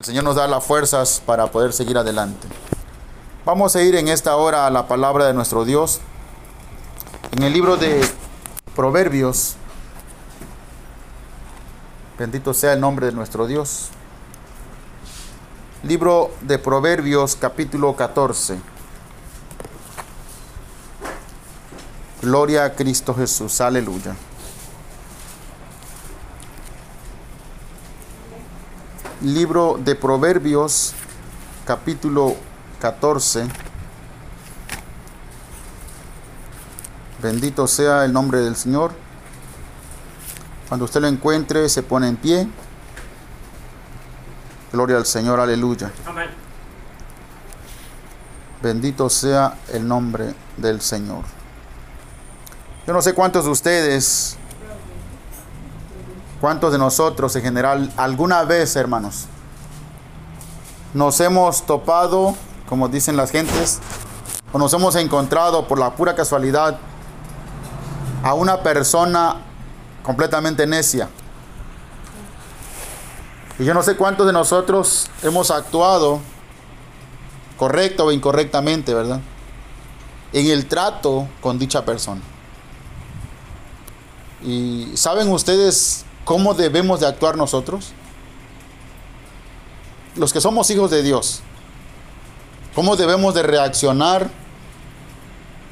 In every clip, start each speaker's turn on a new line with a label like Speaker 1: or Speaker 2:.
Speaker 1: El Señor nos da las fuerzas para poder seguir adelante. Vamos a ir en esta hora a la palabra de nuestro Dios. En el libro de Proverbios. Bendito sea el nombre de nuestro Dios. Libro de Proverbios capítulo 14. Gloria a Cristo Jesús. Aleluya. Libro de Proverbios, capítulo 14. Bendito sea el nombre del Señor. Cuando usted lo encuentre, se pone en pie. Gloria al Señor, aleluya.
Speaker 2: Amén.
Speaker 1: Bendito sea el nombre del Señor. Yo no sé cuántos de ustedes ¿Cuántos de nosotros en general alguna vez, hermanos, nos hemos topado, como dicen las gentes, o nos hemos encontrado por la pura casualidad a una persona completamente necia? Y yo no sé cuántos de nosotros hemos actuado correcto o incorrectamente, ¿verdad? En el trato con dicha persona. Y saben ustedes ¿Cómo debemos de actuar nosotros? Los que somos hijos de Dios. ¿Cómo debemos de reaccionar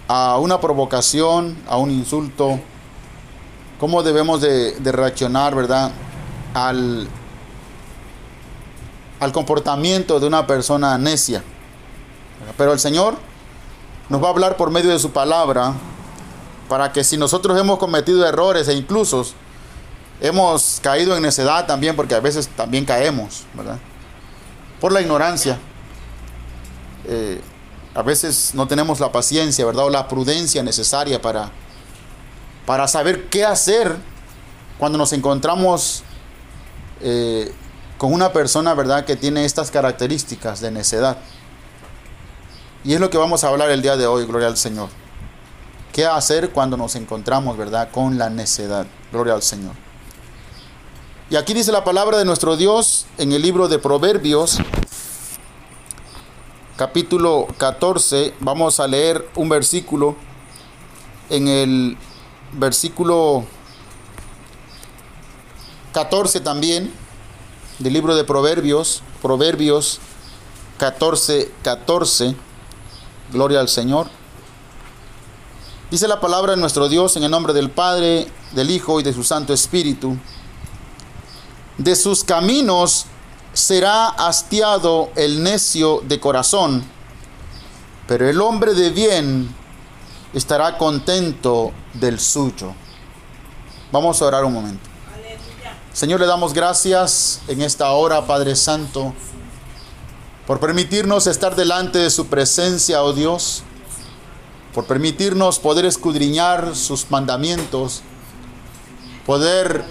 Speaker 1: a una provocación, a un insulto? ¿Cómo debemos de, reaccionar, verdad, al, al comportamiento de una persona necia? Pero el Señor nos va a hablar por medio de su palabra para que si nosotros hemos cometido errores e incluso Hemos caído en necedad también porque a veces también caemos, ¿verdad? Por la ignorancia. Eh, a veces no tenemos la paciencia, ¿verdad? O la prudencia necesaria para, para saber qué hacer cuando nos encontramos eh, con una persona, ¿verdad? Que tiene estas características de necedad. Y es lo que vamos a hablar el día de hoy, gloria al Señor. ¿Qué hacer cuando nos encontramos, ¿verdad? Con la necedad. Gloria al Señor. Y aquí dice la palabra de nuestro Dios en el libro de Proverbios, capítulo 14. Vamos a leer un versículo. En el versículo 14 también del libro de Proverbios, Proverbios 14, 14. Gloria al Señor. Dice la palabra de nuestro Dios en el nombre del Padre, del Hijo y de su Santo Espíritu de sus caminos será hastiado el necio de corazón, pero el hombre de bien estará contento del suyo. Vamos a orar un momento. Señor, le damos gracias en esta hora, Padre Santo, por permitirnos estar delante de su presencia, oh Dios, por permitirnos poder escudriñar sus mandamientos, poder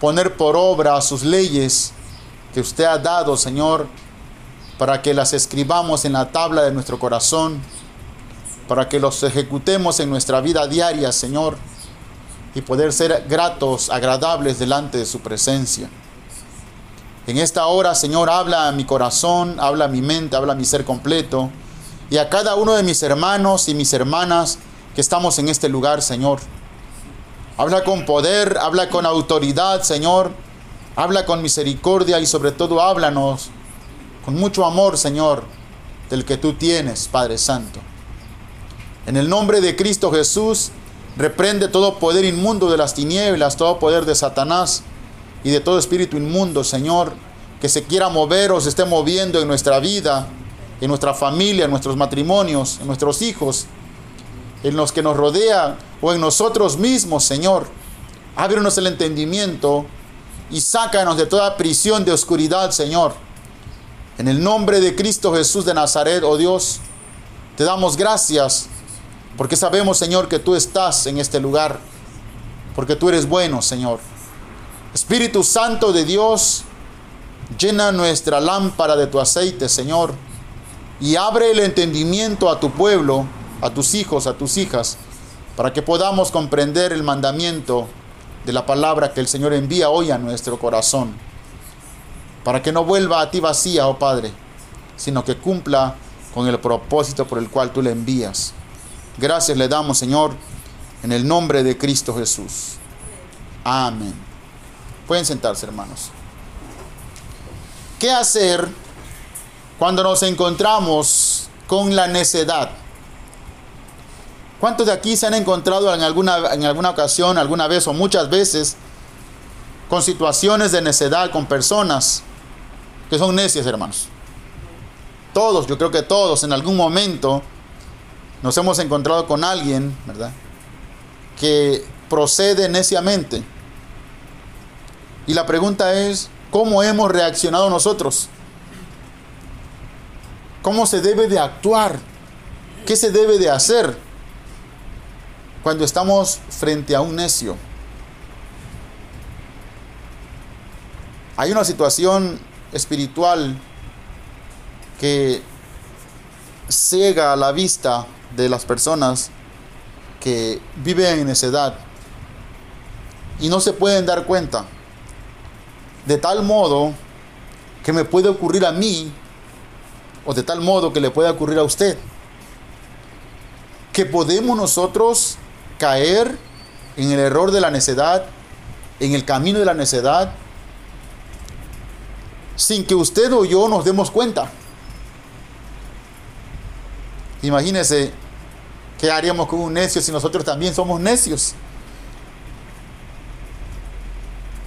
Speaker 1: poner por obra sus leyes que usted ha dado, Señor, para que las escribamos en la tabla de nuestro corazón, para que los ejecutemos en nuestra vida diaria, Señor, y poder ser gratos, agradables delante de su presencia. En esta hora, Señor, habla a mi corazón, habla a mi mente, habla a mi ser completo, y a cada uno de mis hermanos y mis hermanas que estamos en este lugar, Señor. Habla con poder, habla con autoridad, Señor. Habla con misericordia y sobre todo háblanos con mucho amor, Señor, del que tú tienes, Padre Santo. En el nombre de Cristo Jesús, reprende todo poder inmundo de las tinieblas, todo poder de Satanás y de todo espíritu inmundo, Señor, que se quiera mover o se esté moviendo en nuestra vida, en nuestra familia, en nuestros matrimonios, en nuestros hijos, en los que nos rodean o en nosotros mismos, Señor. Ábrenos el entendimiento y sácanos de toda prisión de oscuridad, Señor. En el nombre de Cristo Jesús de Nazaret, oh Dios, te damos gracias porque sabemos, Señor, que tú estás en este lugar, porque tú eres bueno, Señor. Espíritu Santo de Dios, llena nuestra lámpara de tu aceite, Señor, y abre el entendimiento a tu pueblo a tus hijos, a tus hijas, para que podamos comprender el mandamiento de la palabra que el Señor envía hoy a nuestro corazón. para que no vuelva a ti vacía, oh Padre, sino que cumpla con el propósito por el cual tú le envías. Gracias le damos, Señor, en el nombre de Cristo Jesús. Amén. Pueden sentarse, hermanos. ¿Qué hacer cuando nos encontramos con la necedad? ¿Cuántos de aquí se han encontrado en alguna, en alguna ocasión, alguna vez o muchas veces con situaciones de necedad, con personas que son necias, hermanos? Todos, yo creo que todos en algún momento nos hemos encontrado con alguien, ¿verdad? Que procede neciamente. Y la pregunta es, ¿cómo hemos reaccionado nosotros? ¿Cómo se debe de actuar? ¿Qué se debe de hacer cuando estamos frente a un necio? Hay una situación espiritual que ciega la vista de las personas que viven en necedad y no se pueden dar cuenta. De tal modo que me puede ocurrir a mí o de tal modo que le pueda ocurrir a usted. Que podemos nosotros caer en el error de la necedad, en el camino de la necedad, sin que usted o yo nos demos cuenta. Imagínese qué haríamos con un necio si nosotros también somos necios.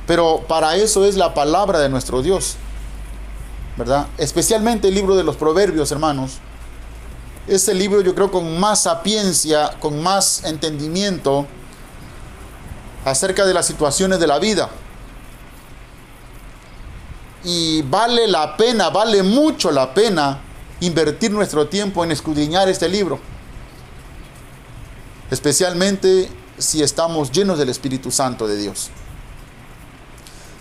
Speaker 1: Pero para eso es la palabra de nuestro Dios. ¿Verdad? Especialmente el libro de los proverbios, hermanos. Es el libro yo creo con más sapiencia, con más entendimiento acerca de las situaciones de la vida. Y vale la pena, vale mucho la pena invertir nuestro tiempo en escudriñar este libro. Especialmente si estamos llenos del Espíritu Santo de Dios.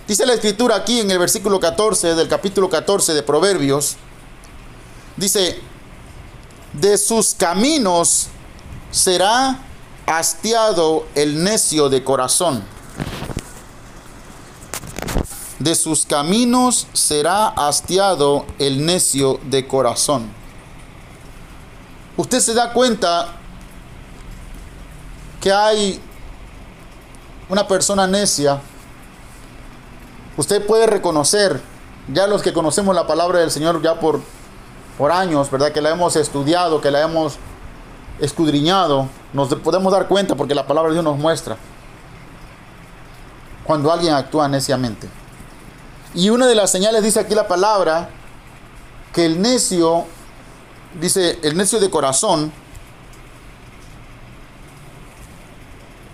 Speaker 1: Dice la escritura aquí en el versículo 14 del capítulo 14 de Proverbios. Dice, de sus caminos será hastiado el necio de corazón. De sus caminos será hastiado el necio de corazón. Usted se da cuenta que hay una persona necia. Usted puede reconocer, ya los que conocemos la palabra del Señor ya por, por años, ¿verdad? Que la hemos estudiado, que la hemos escudriñado, nos podemos dar cuenta porque la palabra de Dios nos muestra cuando alguien actúa neciamente. Y una de las señales dice aquí la palabra que el necio, dice el necio de corazón,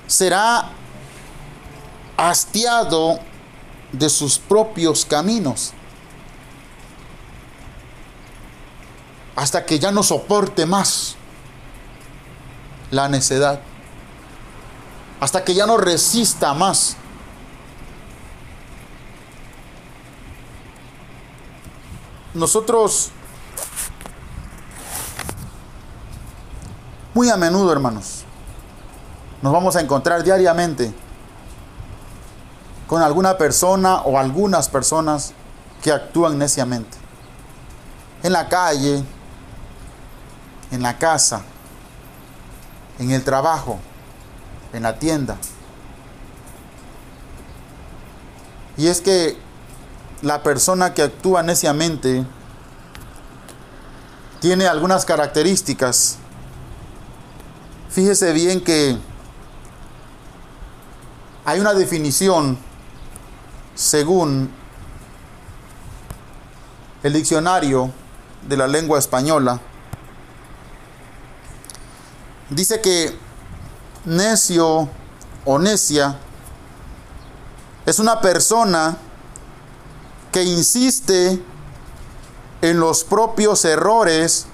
Speaker 1: será hastiado de sus propios caminos. Hasta que ya no soporte más la necedad. Hasta que ya no resista más nosotros muy a menudo, hermanos, nos vamos a encontrar diariamente con alguna persona o algunas personas que actúan neciamente. En la calle, en la casa, en el trabajo, en la tienda. Y es que la persona que actúa neciamente tiene algunas características. Fíjese bien que hay una definición según el diccionario de la lengua española. Dice que necio o necia es una persona que insiste en los propios errores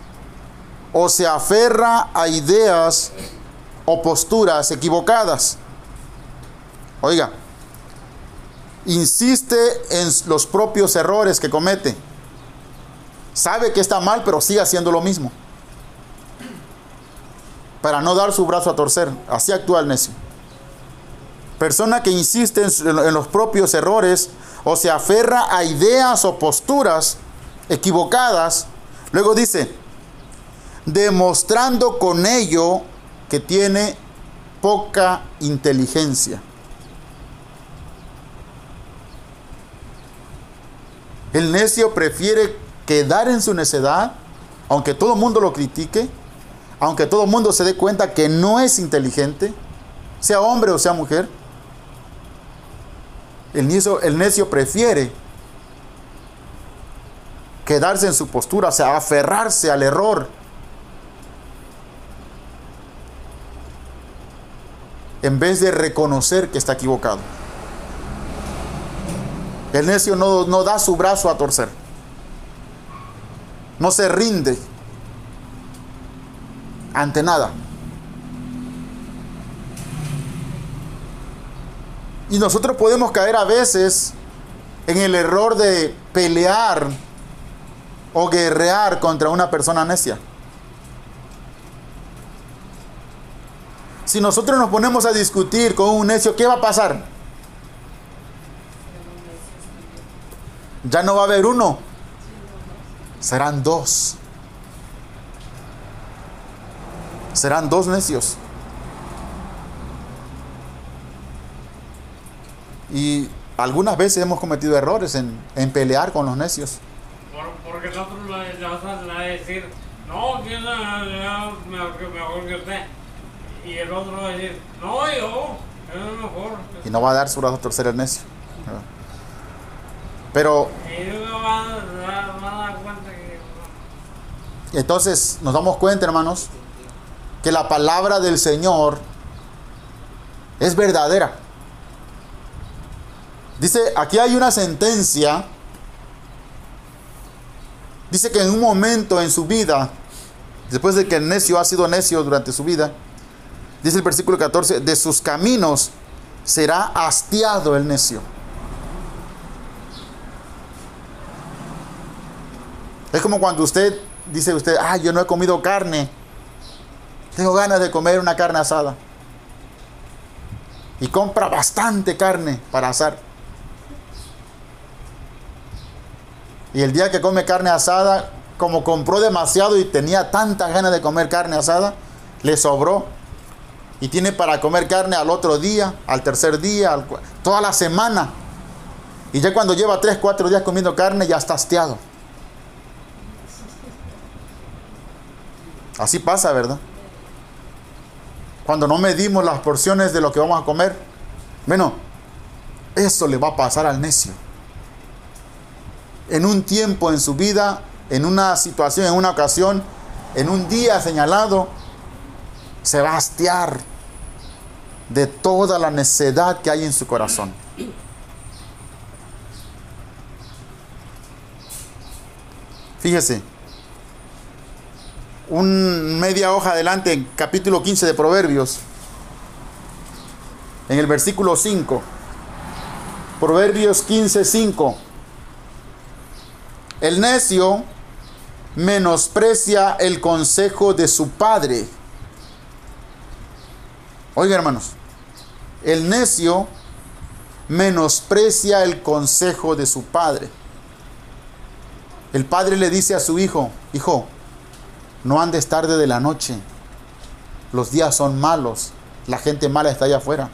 Speaker 1: o se aferra a ideas o posturas equivocadas. Oiga, insiste en los propios errores que comete. Sabe que está mal, pero sigue haciendo lo mismo. Para no dar su brazo a torcer. Así actúa el necio. Persona que insiste en los propios errores o se aferra a ideas o posturas equivocadas, luego dice, demostrando con ello que tiene poca inteligencia. El necio prefiere quedar en su necedad, aunque todo el mundo lo critique, aunque todo el mundo se dé cuenta que no es inteligente, sea hombre o sea mujer. El necio, el necio prefiere quedarse en su postura, o sea, aferrarse al error. En vez de reconocer que está equivocado. El necio no, no da su brazo a torcer. No se rinde ante nada. Y nosotros podemos caer a veces en el error de pelear o guerrear contra una persona necia. Si nosotros nos ponemos a discutir con un necio, ¿qué va a pasar? Ya no va a haber uno, serán dos. Serán dos necios. Y algunas veces hemos cometido errores en, en pelear con los necios.
Speaker 2: Por- porque nosotros le, vas a decir, no, es mejor, que- usted. Y el otro va a decir, no, yo, es mejor.
Speaker 1: Y no va a dar su brazo a torcer el necio. Pero
Speaker 2: Y uno va, va- va a dar cuenta que...
Speaker 1: entonces nos damos cuenta, hermanos, que la palabra del Señor es verdadera. Dice, aquí hay una sentencia. Dice que en un momento en su vida, después de que el necio ha sido necio durante su vida, dice el versículo 14, de sus caminos será hastiado el necio. Es como cuando usted dice usted, ah, yo no he comido carne. Tengo ganas de comer una carne asada. Y compra bastante carne para asar. Y el día que come carne asada, como compró demasiado y tenía tantas ganas de comer carne asada, le sobró. Y tiene para comer carne al otro día, al tercer día, toda la semana. Y ya cuando lleva tres, cuatro días comiendo carne, ya está hastiado. Así pasa, ¿verdad? Cuando no medimos las porciones de lo que vamos a comer. Bueno, eso le va a pasar al necio. En un tiempo en su vida, en una situación, en una ocasión, en un día señalado, se va a hastiar de toda la necedad que hay en su corazón. Fíjese, un media hoja adelante, en capítulo 15 de Proverbios, en el versículo 5. Proverbios 15, 5. El necio menosprecia el consejo de su padre. Oiga, hermanos, el necio menosprecia el consejo de su padre. El padre le dice a su hijo, hijo, no andes tarde de la noche. Los días son malos. La gente mala está allá afuera.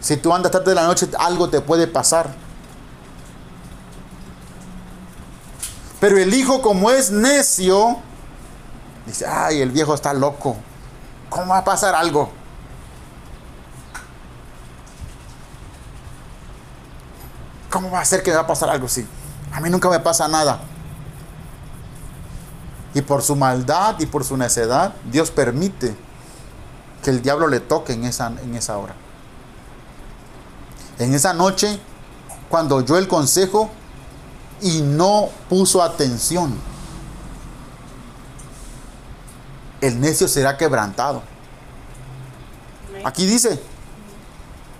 Speaker 1: Si tú andas tarde de la noche, algo te puede pasar. Pero el hijo, como es necio, dice, ay, el viejo está loco. ¿Cómo va a pasar algo? ¿Cómo va a ser que me va a pasar algo así? A mí nunca me pasa nada. Y por su maldad y por su necedad, Dios permite que el diablo le toque en esa, en esa hora. En esa noche, cuando oyó el consejo y no puso atención, el necio será quebrantado. Aquí dice,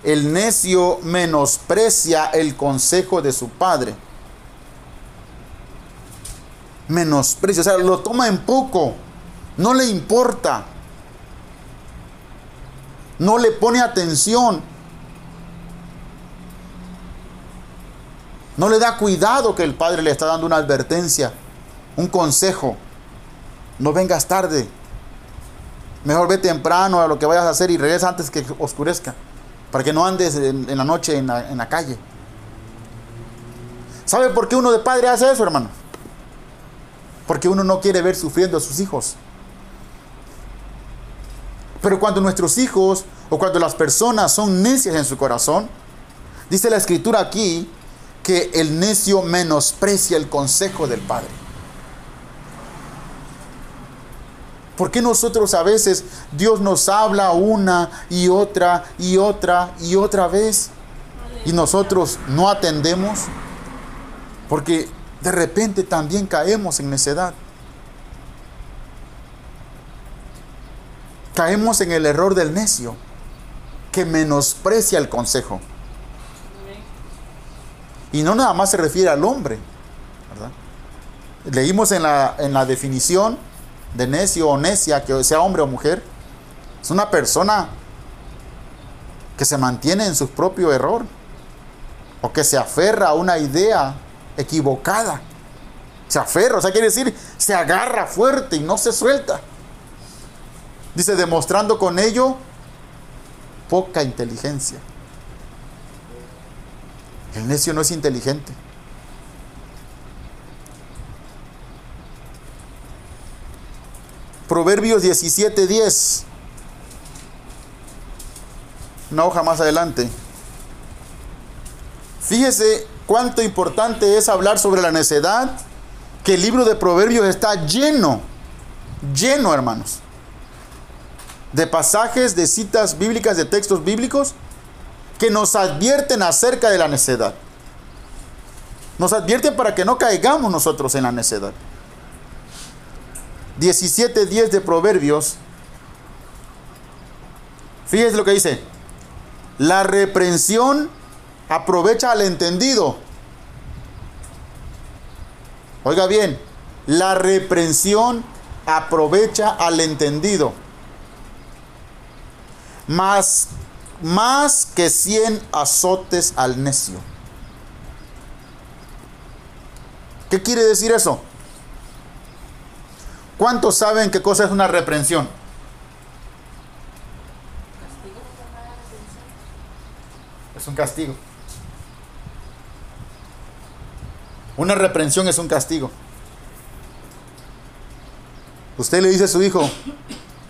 Speaker 1: el necio menosprecia el consejo de su padre. Menosprecia, o sea, lo toma en poco, no le importa, no le pone atención. No le da cuidado que el padre le está dando una advertencia, un consejo. No vengas tarde. Mejor ve temprano a lo que vayas a hacer y regresa antes que oscurezca. Para que no andes en, la noche en la, en la calle. ¿Sabe por qué uno de padre hace eso, hermano? Porque uno no quiere ver sufriendo a sus hijos. Pero cuando nuestros hijos o cuando las personas son necias en su corazón, dice la escritura aquí que el necio menosprecia el consejo del Padre. ¿Por qué nosotros a veces Dios nos habla una y otra y otra y otra vez y nosotros no atendemos? Porque de repente también caemos en necedad. Caemos en el error del necio que menosprecia el consejo. Y no nada más se refiere al hombre. Leímos en la, en la definición de necio o necia, que sea hombre o mujer, es una persona que se mantiene en su propio error o que se aferra a una idea equivocada. Se aferra, o sea, quiere decir, se agarra fuerte y no se suelta. Dice, demostrando con ello poca inteligencia. El necio no es inteligente. Proverbios 17:10. Una hoja más adelante. Fíjese cuánto importante es hablar sobre la necedad, que el libro de Proverbios está lleno, lleno, hermanos, de pasajes, de citas bíblicas, de textos bíblicos que nos advierten acerca de la necedad. Nos advierten para que no caigamos nosotros en la necedad. 17.10 de Proverbios. Fíjese lo que dice. La reprensión aprovecha al entendido. Oiga bien, la reprensión aprovecha al entendido. Más, más que cien azotes al necio. ¿Qué quiere decir eso? ¿Cuántos saben qué cosa es una reprensión? Es un castigo. Una reprensión es un castigo. Usted le dice a su hijo,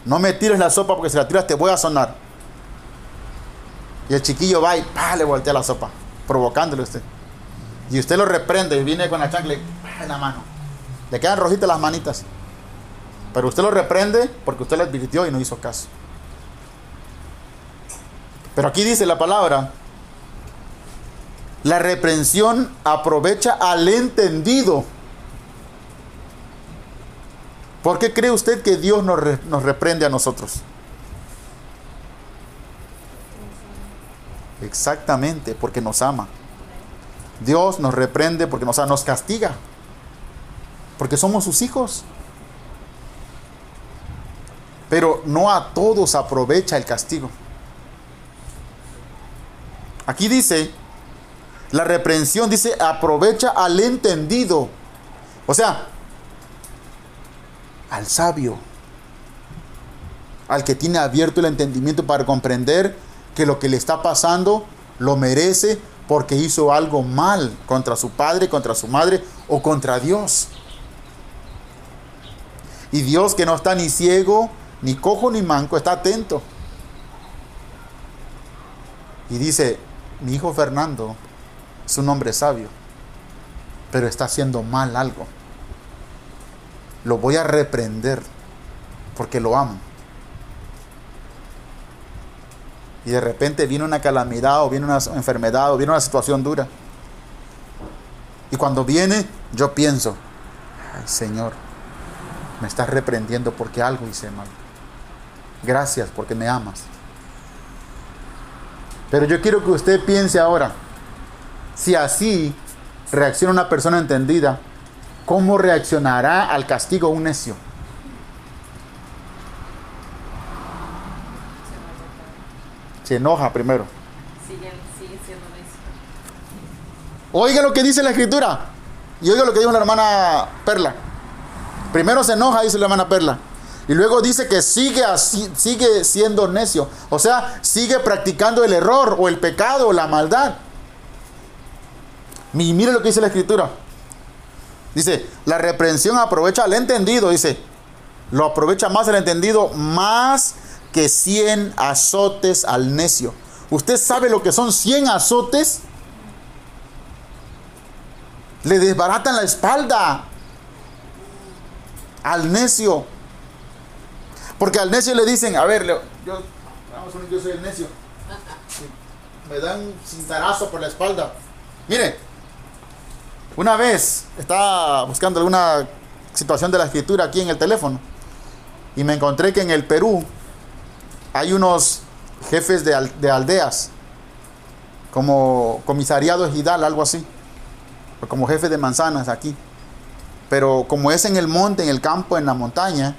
Speaker 1: no me tires la sopa porque si la tiras te voy a sonar. Y el chiquillo va y le voltea la sopa, provocándole a usted. Y usted lo reprende y viene con la chancla en la mano. Le quedan rojitas las manitas. Pero usted lo reprende porque usted le advirtió y no hizo caso. Pero aquí dice la palabra, la reprensión aprovecha al entendido. ¿Por qué cree usted que Dios nos, re, nos reprende a nosotros? Exactamente, porque nos ama. Dios nos reprende porque nos, nos castiga. Porque somos sus hijos. Pero no a todos aprovecha el castigo. Aquí dice, la reprensión dice, aprovecha al entendido. O sea, al sabio. Al que tiene abierto el entendimiento para comprender que lo que le está pasando lo merece porque hizo algo mal contra su padre, contra su madre o contra Dios. Y Dios que no está ni ciego, ni cojo, ni manco, está atento. Y dice, mi hijo Fernando es un hombre sabio, pero está haciendo mal algo. Lo voy a reprender porque lo amo. Y de repente viene una calamidad o viene una enfermedad o viene una situación dura. Y cuando viene, yo pienso, ay Señor, me estás reprendiendo porque algo hice mal. Gracias porque me amas. Pero yo quiero que usted piense ahora, si así reacciona una persona entendida, ¿cómo reaccionará al castigo un necio? Se enoja primero.
Speaker 3: Sigue, sigue siendo necio.
Speaker 1: Oiga lo que dice la escritura. Y oiga lo que dijo la hermana Perla. Primero se enoja, dice la hermana Perla. Y luego dice que sigue, así, sigue siendo necio. O sea, sigue practicando el error o el pecado o la maldad. Y mire lo que dice la escritura. Dice, la reprensión aprovecha al entendido, dice. Lo aprovecha más el entendido, más que 100 azotes al necio. ¿Usted sabe lo que son 100 azotes? Le desbaratan la espalda al necio. Porque al necio le dicen, a ver, yo, vamos soy el necio. Me dan cintarazo por la espalda. Mire, una vez estaba buscando alguna situación de la escritura aquí en el teléfono y me encontré que en el Perú hay unos jefes de, aldeas, como comisariado ejidal, algo así, o como jefe de manzanas aquí. Pero como es en el monte, en el campo, en la montaña,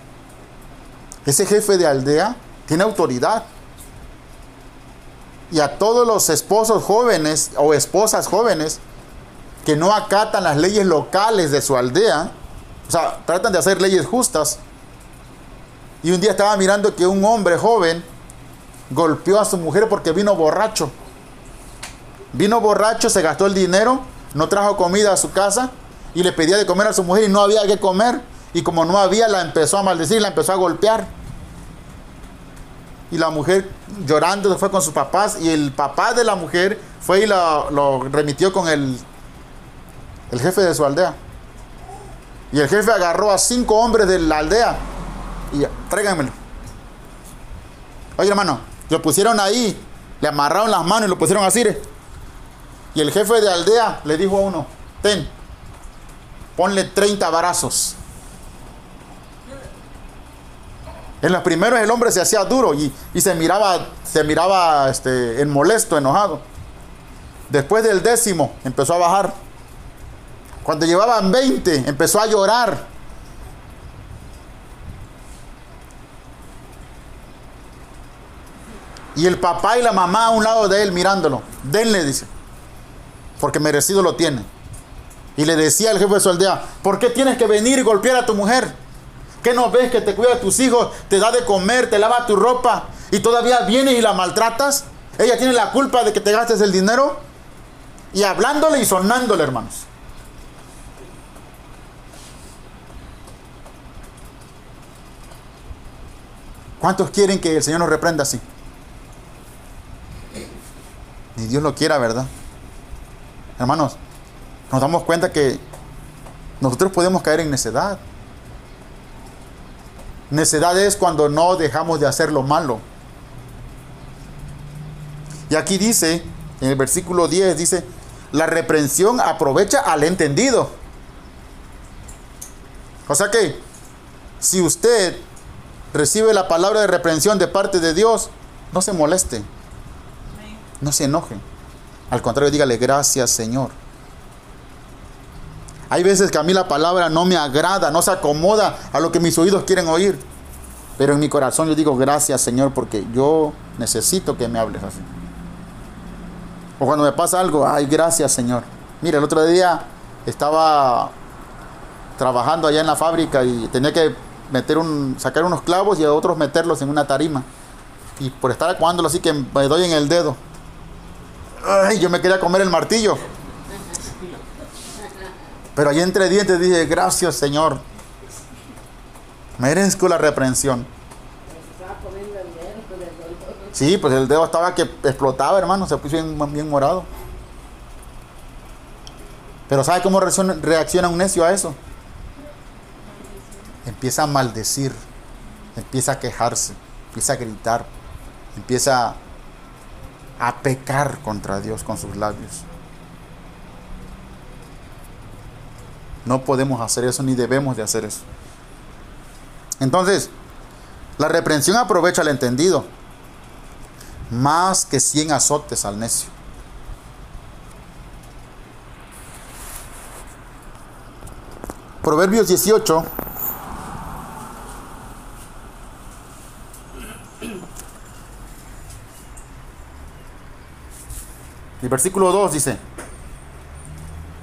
Speaker 1: ese jefe de aldea tiene autoridad. Y a todos los esposos jóvenes o esposas jóvenes que no acatan las leyes locales de su aldea, o sea, tratan de hacer leyes justas. Y un día estaba mirando que un hombre joven golpeó a su mujer porque vino borracho. Vino borracho, se gastó el dinero, no trajo comida a su casa y le pedía de comer a su mujer y no había que comer. Y como no había, la empezó a maldecir, la empezó a golpear. Y la mujer llorando fue con sus papás y el papá de la mujer fue y lo, remitió con el, el jefe de su aldea. Y el jefe agarró a cinco hombres de la aldea y tráiganmelo. Oye hermano, lo pusieron ahí, le amarraron las manos y lo pusieron así. Y el jefe de aldea le dijo a uno, ten, ponle 30 barazos. En los primeros el hombre se hacía duro y, se miraba, se miraba este, en molesto, enojado. Después del décimo empezó a bajar. Cuando llevaban 20 empezó a llorar. Y el papá y la mamá a un lado de él mirándolo. Denle, dice. Porque merecido lo tiene. Y le decía al jefe de su aldea, ¿por qué tienes que venir y golpear a tu mujer? ¿Qué no ves que te cuida de tus hijos, te da de comer, te lava tu ropa y todavía vienes y la maltratas? Ella tiene la culpa de que te gastes el dinero. Y hablándole y sonándole, hermanos. ¿Cuántos quieren que el Señor nos reprenda así? Ni Dios lo quiera, ¿verdad? Hermanos, nos damos cuenta que nosotros podemos caer en necedad. Necedad es cuando no dejamos de hacer lo malo. Y aquí dice, en el versículo 10, dice, la reprensión aprovecha al entendido. O sea que, si usted recibe la palabra de reprensión de parte de Dios, no se moleste. No se enojen. Al contrario, dígale gracias Señor. Hay veces que a mí la palabra no me agrada, no se acomoda a lo que mis oídos quieren oír. Pero en mi corazón yo digo gracias Señor porque yo necesito que me hables así. O cuando me pasa algo, ay gracias Señor. Mira, el otro día estaba trabajando allá en la fábrica y tenía que meter un, sacar unos clavos y a otros meterlos en una tarima. Y por estar acuándolo así que me doy en el dedo. Ay, yo me quería comer el martillo. Pero ahí entre dientes dije, gracias Señor. Merezco la reprensión. Sí, pues el dedo estaba que explotaba, hermano, se puso bien, bien morado. Pero ¿sabe cómo reacciona un necio a eso? Empieza a maldecir, empieza a quejarse, empieza a gritar, empieza a pecar contra Dios con sus labios. No podemos hacer eso ni debemos de hacer eso. Entonces, la reprensión aprovecha al entendido, más que 100 azotes al necio. Proverbios 18 El versículo 2 dice,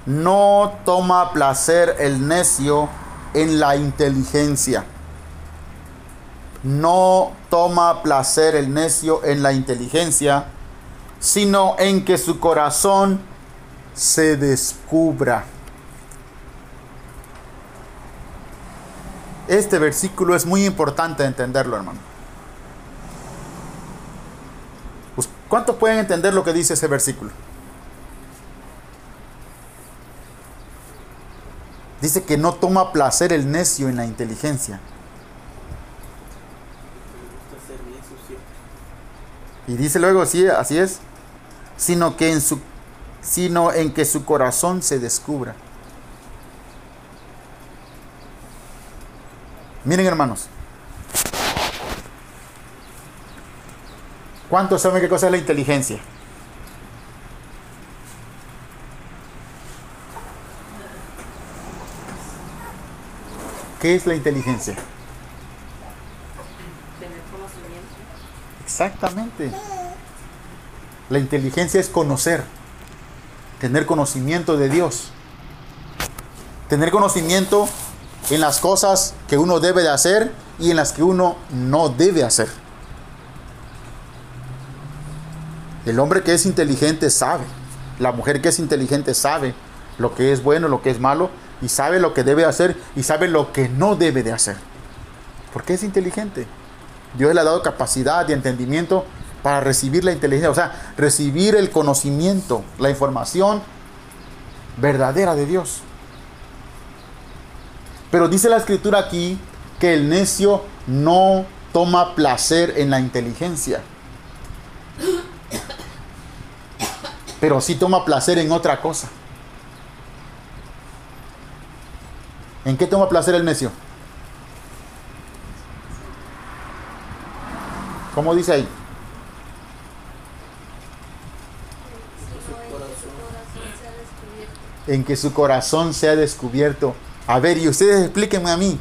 Speaker 1: no toma placer el necio en la inteligencia. No toma placer el necio en la inteligencia, sino en que su corazón se descubra. Este versículo es muy importante entenderlo, hermano. Pues, ¿Cuántos pueden entender lo que dice ese versículo? Dice que no toma placer el necio en la inteligencia. Y dice luego, sí, así es, sino que en su sino en que su corazón se descubra. Miren, hermanos. ¿Cuántos saben qué cosa es la inteligencia? ¿Qué es la inteligencia?
Speaker 3: Tener conocimiento.
Speaker 1: Exactamente. La inteligencia es conocer, tener conocimiento de Dios, tener conocimiento en las cosas que uno debe de hacer y en las que uno no debe hacer. El hombre que es inteligente sabe, la mujer que es inteligente sabe lo que es bueno, lo que es malo, y sabe lo que debe hacer y sabe lo que no debe de hacer. Porque es inteligente. Dios le ha dado capacidad y entendimiento para recibir la inteligencia, o sea, recibir el conocimiento, la información verdadera de Dios. Pero dice la escritura aquí que el necio no toma placer en la inteligencia. Pero sí toma placer en otra cosa. ¿En qué toma placer el necio? ¿Cómo dice ahí? En que su corazón sea descubierto. A ver, y ustedes explíquenme a mí.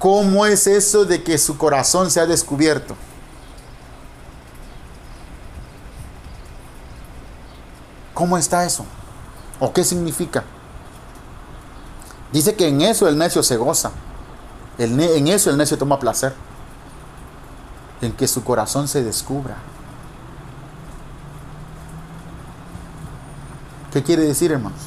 Speaker 1: ¿Cómo es eso de que su corazón sea descubierto? ¿Cómo está eso? ¿O qué significa? Dice que en eso el necio se goza. En eso el necio toma placer. En que su corazón se descubra. ¿Qué quiere decir, hermanos?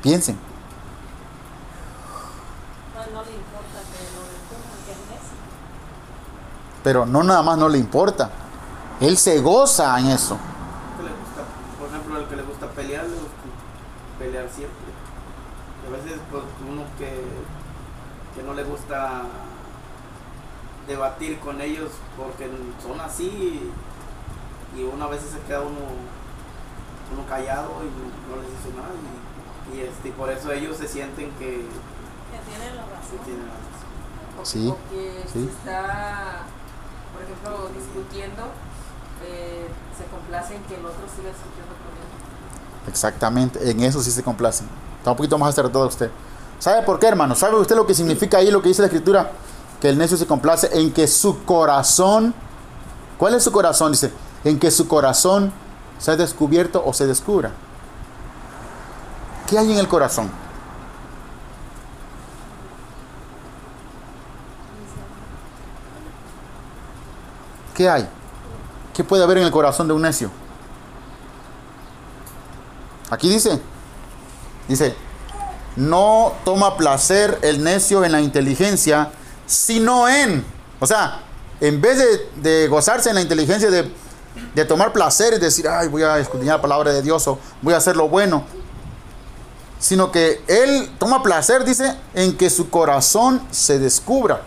Speaker 1: Piensen.
Speaker 3: No, no le importa que lo descubran, que es necio.
Speaker 1: Pero no nada más no le importa. Él se goza en eso.
Speaker 4: que le gusta, por ejemplo, el que le gusta pelear, le gusta pelear siempre. Y a veces, pues, uno que, que no le gusta debatir con ellos porque son así y uno a veces se queda uno, uno callado y no les dice nada y, y, este, y por eso ellos se sienten que,
Speaker 3: Que la
Speaker 4: que tienen la razón.
Speaker 3: O-
Speaker 1: Sí,
Speaker 3: o que
Speaker 1: sí.
Speaker 3: está, por ejemplo, discutiendo, eh, se complace en que el otro siga discutiendo con él.
Speaker 1: Exactamente, en eso sí se complacen. Está un poquito más acertado usted. ¿Sabe por qué, hermano? ¿Sabe usted lo que significa ahí, lo que dice la escritura? Que el necio se complace en que su corazón, ¿cuál es su corazón? Dice, en que su corazón se ha descubierto o se descubra. ¿Qué hay en el corazón? ¿Qué hay? ¿Qué puede haber en el corazón de un necio? Aquí dice, dice, no toma placer el necio en la inteligencia, sino en, o sea, en vez de, gozarse en la inteligencia, de, de tomar placer y decir, ay, voy a escudriñar la palabra de Dios o voy a hacer lo bueno, sino que él toma placer, dice, en que su corazón se descubra.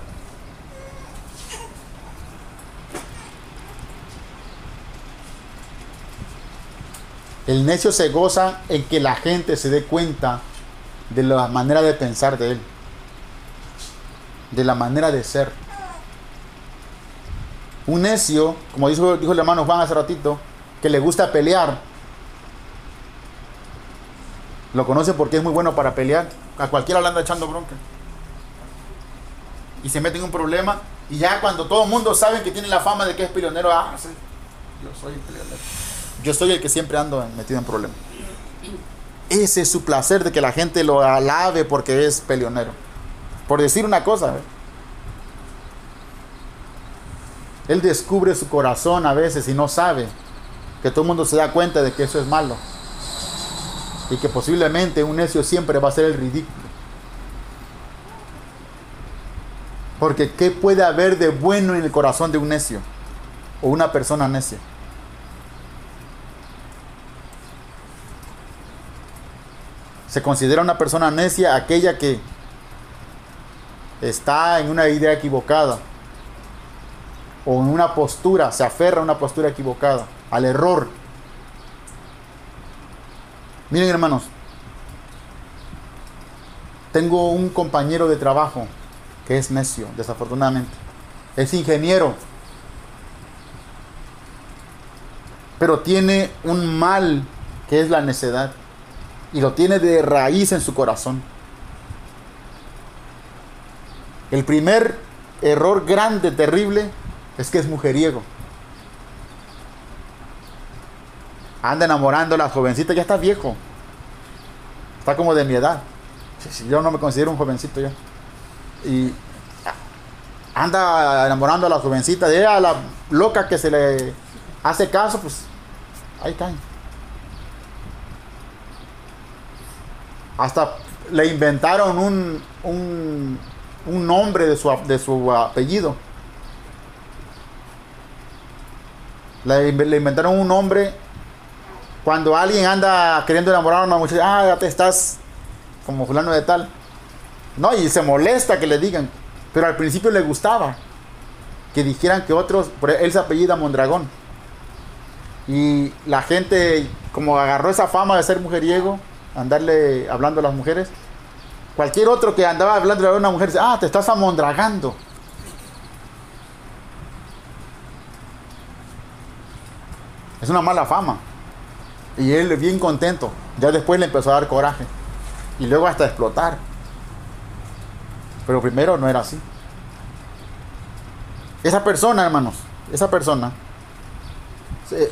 Speaker 1: El necio se goza en que la gente se dé cuenta de la manera de pensar de él, de la manera de ser. Un necio, como dijo, el hermano Juan hace ratito, que le gusta pelear, lo conoce porque es muy bueno para pelear. A cualquiera le anda echando bronca. Y se mete en un problema Y ya cuando todo el mundo sabe que tiene la fama de que es peleonero, ah, yo soy el peleonero. Yo soy el que siempre ando metido en problemas. Ese es su placer de que la gente lo alabe porque es peleonero. Por decir una cosa, ¿eh? él descubre su corazón a veces y no sabe que todo el mundo se da cuenta de que eso es malo. Y que posiblemente un necio siempre va a ser el ridículo. Porque ¿qué puede haber de bueno en el corazón de un necio? O una persona necia. Se considera una persona necia aquella que está en una idea equivocada o en una postura, se aferra a una postura equivocada, al error. Miren hermanos, tengo un compañero de trabajo que es necio, desafortunadamente. Es ingeniero, pero tiene un mal que es la necedad y lo tiene de raíz en su corazón. El primer error grande, terrible, es que es mujeriego. Anda enamorando a la jovencita, ya está viejo. Está como de mi edad. Yo no me considero un jovencito ya. Y anda enamorando a la jovencita, de a la loca que se le hace caso, pues ahí caen. Hasta le inventaron un, un, un nombre de su, de su apellido. Le, le inventaron un nombre cuando alguien anda queriendo enamorar a una muchacha, ah, ya te estás como fulano de tal. No, y se molesta que le digan. Pero al principio le gustaba que dijeran que otros, por él se apellida Mondragón. Y la gente, como agarró esa fama de ser mujeriego, andarle hablando a las mujeres, cualquier otro que andaba hablando a una mujer dice, ah, te estás amondragando. Es una mala fama. Y él bien contento. Ya después le empezó a dar coraje. Y luego hasta explotar. Pero primero no era así. Esa persona, hermanos, esa persona,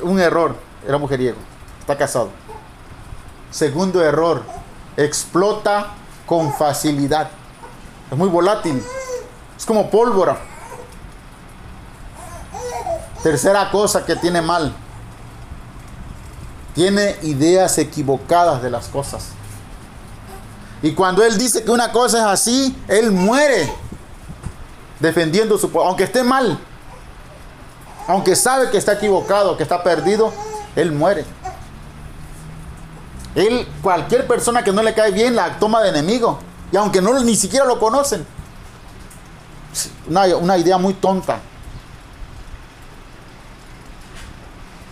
Speaker 1: un error, era mujeriego, está casado. Segundo error, explota con facilidad. Es muy volátil. Es como pólvora. Tercera cosa que tiene mal. Tiene ideas equivocadas de las cosas. Y cuando él dice que una cosa es así, él muere defendiendo su aunque esté mal. Aunque sabe que está equivocado, que está perdido, él muere. Él, cualquier persona que no le cae bien, la toma de enemigo. Y aunque no ni siquiera lo conocen. Una, una idea muy tonta.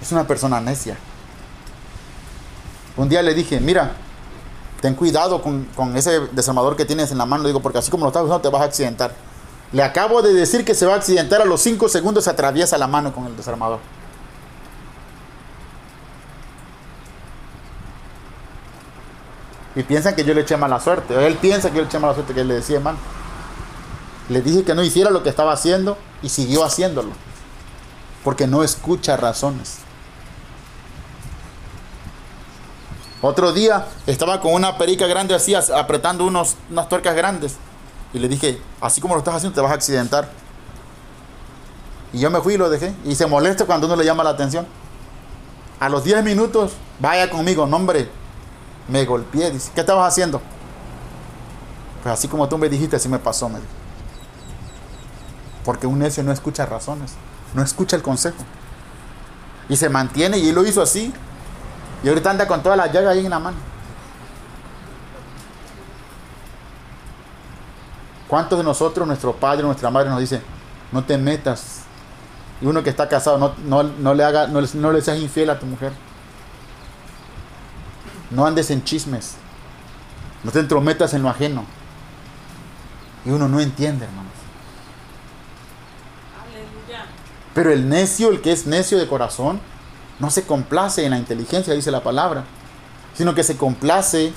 Speaker 1: Es una persona necia. Un día le dije, mira, ten cuidado con, ese desarmador que tienes en la mano, digo, porque así como lo estás usando te vas a accidentar. Le acabo de decir que se va a accidentar, a los 5 segundos se atraviesa la mano con el desarmador. Y piensan que yo le eché mala suerte. Él piensa que yo le eché mala suerte, que le decía mal. Le dije que no hiciera lo que estaba haciendo y siguió haciéndolo. Porque no escucha razones. Otro día estaba con una perica grande así, apretando unos, unas tuercas grandes. Y le dije, así como lo estás haciendo, te vas a accidentar. Y yo me fui y lo dejé. Y se molesta cuando uno le llama la atención. A los 10 minutos, vaya conmigo, nombre. Me golpeé. Dice, ¿qué estabas haciendo? Pues así como tú me dijiste, así me pasó. Me Porque un necio no escucha razones, no escucha el consejo. Y se mantiene y él lo hizo así. Y ahorita anda con toda la llaga ahí en la mano. ¿Cuántos de nosotros, nuestro padre, nuestra madre nos dice, no te metas? Y uno que está casado, no, no, le haga, no, no le seas infiel a tu mujer. No andes en chismes. No te entrometas en lo ajeno. Y uno no entiende, hermanos. Pero el necio, el que es necio de corazón, no se complace en la inteligencia, dice la palabra, sino que se complace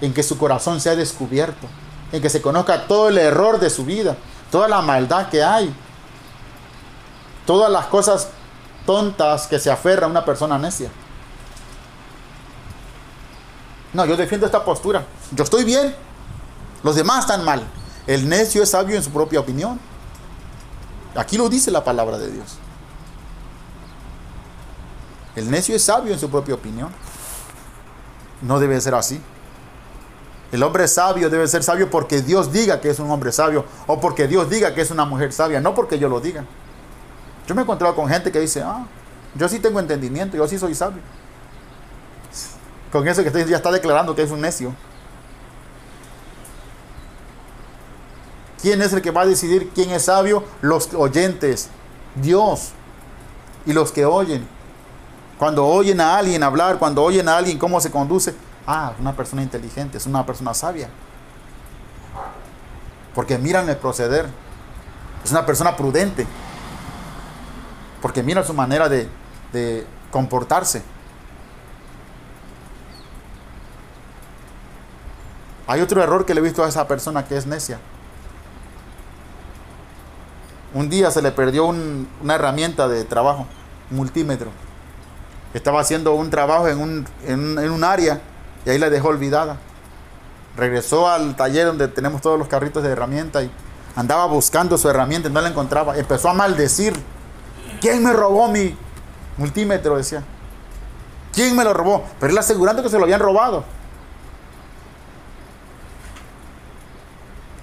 Speaker 1: en que su corazón sea descubierto, en que se conozca todo el error de su vida. toda la maldad que hay, todas las cosas tontas que se aferra a una persona necia. No, yo defiendo esta postura. Yo estoy bien. Los demás están mal. El necio es sabio en su propia opinión. Aquí lo dice la palabra de Dios. El necio es sabio en su propia opinión. No debe ser así. El hombre sabio debe ser sabio porque Dios diga que es un hombre sabio o porque Dios diga que es una mujer sabia, no porque yo lo diga. Yo me he encontrado con gente que dice, ah, yo sí tengo entendimiento, yo sí soy sabio. Con eso que ya está declarando que es un necio. ¿Quién es el que va a decidir quién es sabio? Los oyentes, Dios y los que oyen. Cuando oyen a alguien hablar, cuando oyen a alguien cómo se conduce, ah, una persona inteligente, es una persona sabia. Porque miran el proceder. Es una persona prudente. Porque mira su manera de, de comportarse. Hay otro error que le he visto a esa persona que es necia. Un día se le perdió una herramienta de trabajo, multímetro. Estaba haciendo un trabajo en un, en, un área y ahí la dejó olvidada. Regresó al taller donde tenemos todos los carritos de herramienta y andaba buscando su herramienta y no la encontraba. Empezó a maldecir. ¿Quién me robó mi multímetro? Decía. ¿Quién me lo robó? Pero él asegurando que se lo habían robado.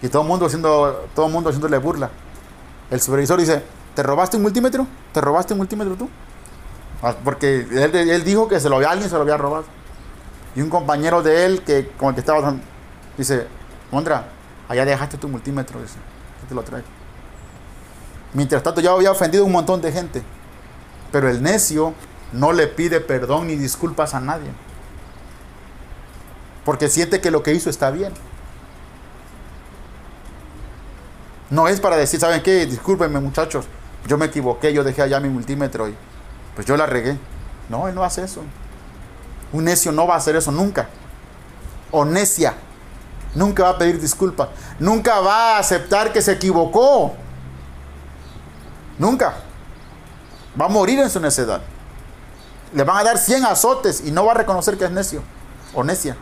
Speaker 1: Y todo el mundo haciendo, todo mundo haciéndole burla. El supervisor dice, ¿te robaste un multímetro? ¿Te robaste un multímetro tú? Ah, porque él, él dijo que se lo había, alguien se lo había robado. Y un compañero de él que con el que estaba dice, Mondra, allá dejaste tu multímetro, dice, que te lo traigo. Mientras tanto ya había ofendido un montón de gente. Pero el necio no le pide perdón ni disculpas a nadie. Porque siente que lo que hizo está bien. No es para decir, ¿saben qué? Discúlpenme muchachos, yo me equivoqué, yo dejé allá mi multímetro y pues yo la regué. No, él no hace eso. Un necio no va a hacer eso nunca. O necia. Nunca va a pedir disculpas. Nunca va a aceptar que se equivocó. Nunca. Va a morir en su necedad. Le van a dar 100 azotes y no va a reconocer que es necio o necia.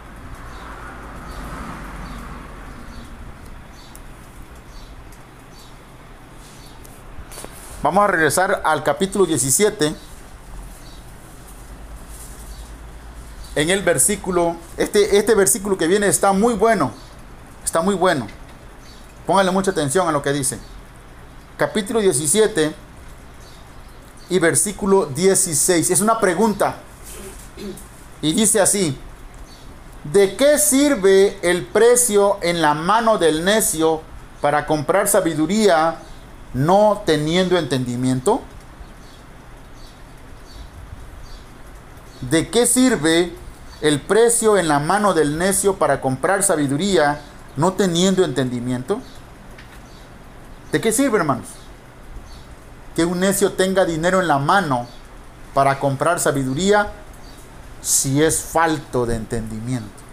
Speaker 1: Vamos a regresar al capítulo 17. En el versículo, este, este versículo que viene está muy bueno. Está muy bueno. Pónganle mucha atención a lo que dice. Capítulo 17 y versículo 16. Es una pregunta. Y dice así. ¿De qué sirve el precio en la mano del necio para comprar sabiduría no teniendo entendimiento? ¿De qué sirve el precio en la mano del necio para comprar sabiduría no teniendo entendimiento? ¿De qué sirve, hermanos? Que un necio tenga dinero en la mano para comprar sabiduría si es falto de entendimiento.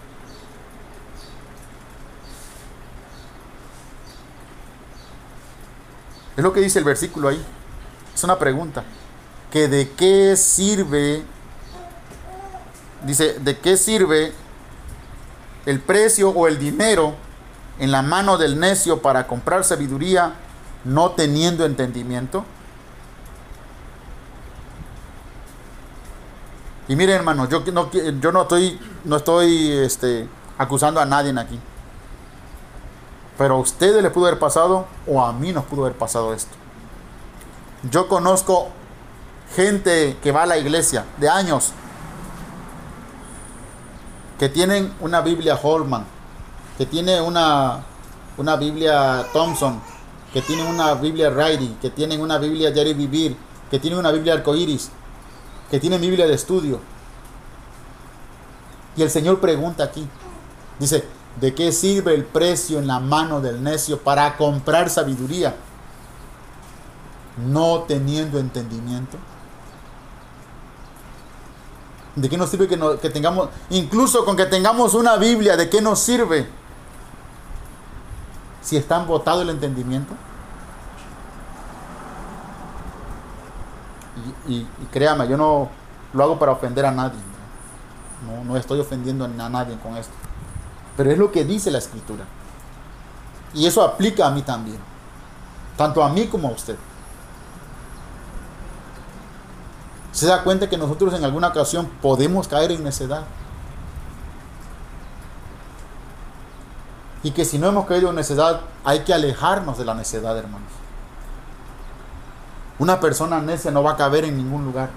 Speaker 1: Es lo que dice el versículo ahí. Es una pregunta. Que de qué sirve, dice, de qué sirve el precio o el dinero en la mano del necio para comprar sabiduría no teniendo entendimiento. Y miren hermanos, yo no, yo no estoy, no estoy este, acusando a nadie aquí. Pero a ustedes les pudo haber pasado o a mí nos pudo haber pasado esto. Yo conozco gente que va a la iglesia de años que tienen una Biblia Holman, que tiene una, una Biblia Thompson, que tienen una Biblia Riley, que tienen una Biblia Jerry Vivir, que tienen una Biblia Arcoiris, que tienen Biblia de estudio. Y el Señor pregunta aquí, dice, ¿De qué sirve el precio en la mano del necio para comprar sabiduría? No teniendo entendimiento. ¿De qué nos sirve que, tengamos, incluso con que tengamos una Biblia, ¿de qué nos sirve? Si están votado el entendimiento. Y, créame, yo no lo hago para ofender a nadie. No estoy ofendiendo a nadie con esto. Pero es lo que dice la escritura. Y eso aplica a mí también. Tanto a mí como a usted. Se da cuenta que nosotros en alguna ocasión podemos caer en necedad. Y que si no hemos caído en necedad, hay que alejarnos de la necedad, hermanos. Una persona necia no va a caber en ningún lugar.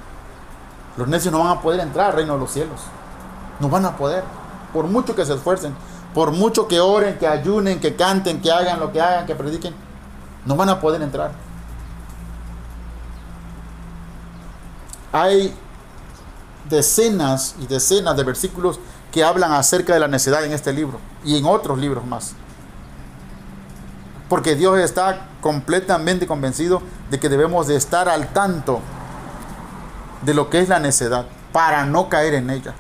Speaker 1: Los necios no van a poder entrar al reino de los cielos. No van a poder. Por mucho que se esfuercen, por mucho que oren, que ayunen, que canten, que hagan lo que hagan, que prediquen, no van a poder entrar. Hay decenas y decenas de versículos que hablan acerca de la necedad en este libro y en otros libros más. Porque Dios está completamente convencido de que debemos de estar al tanto de lo que es la necedad para no caer en ella.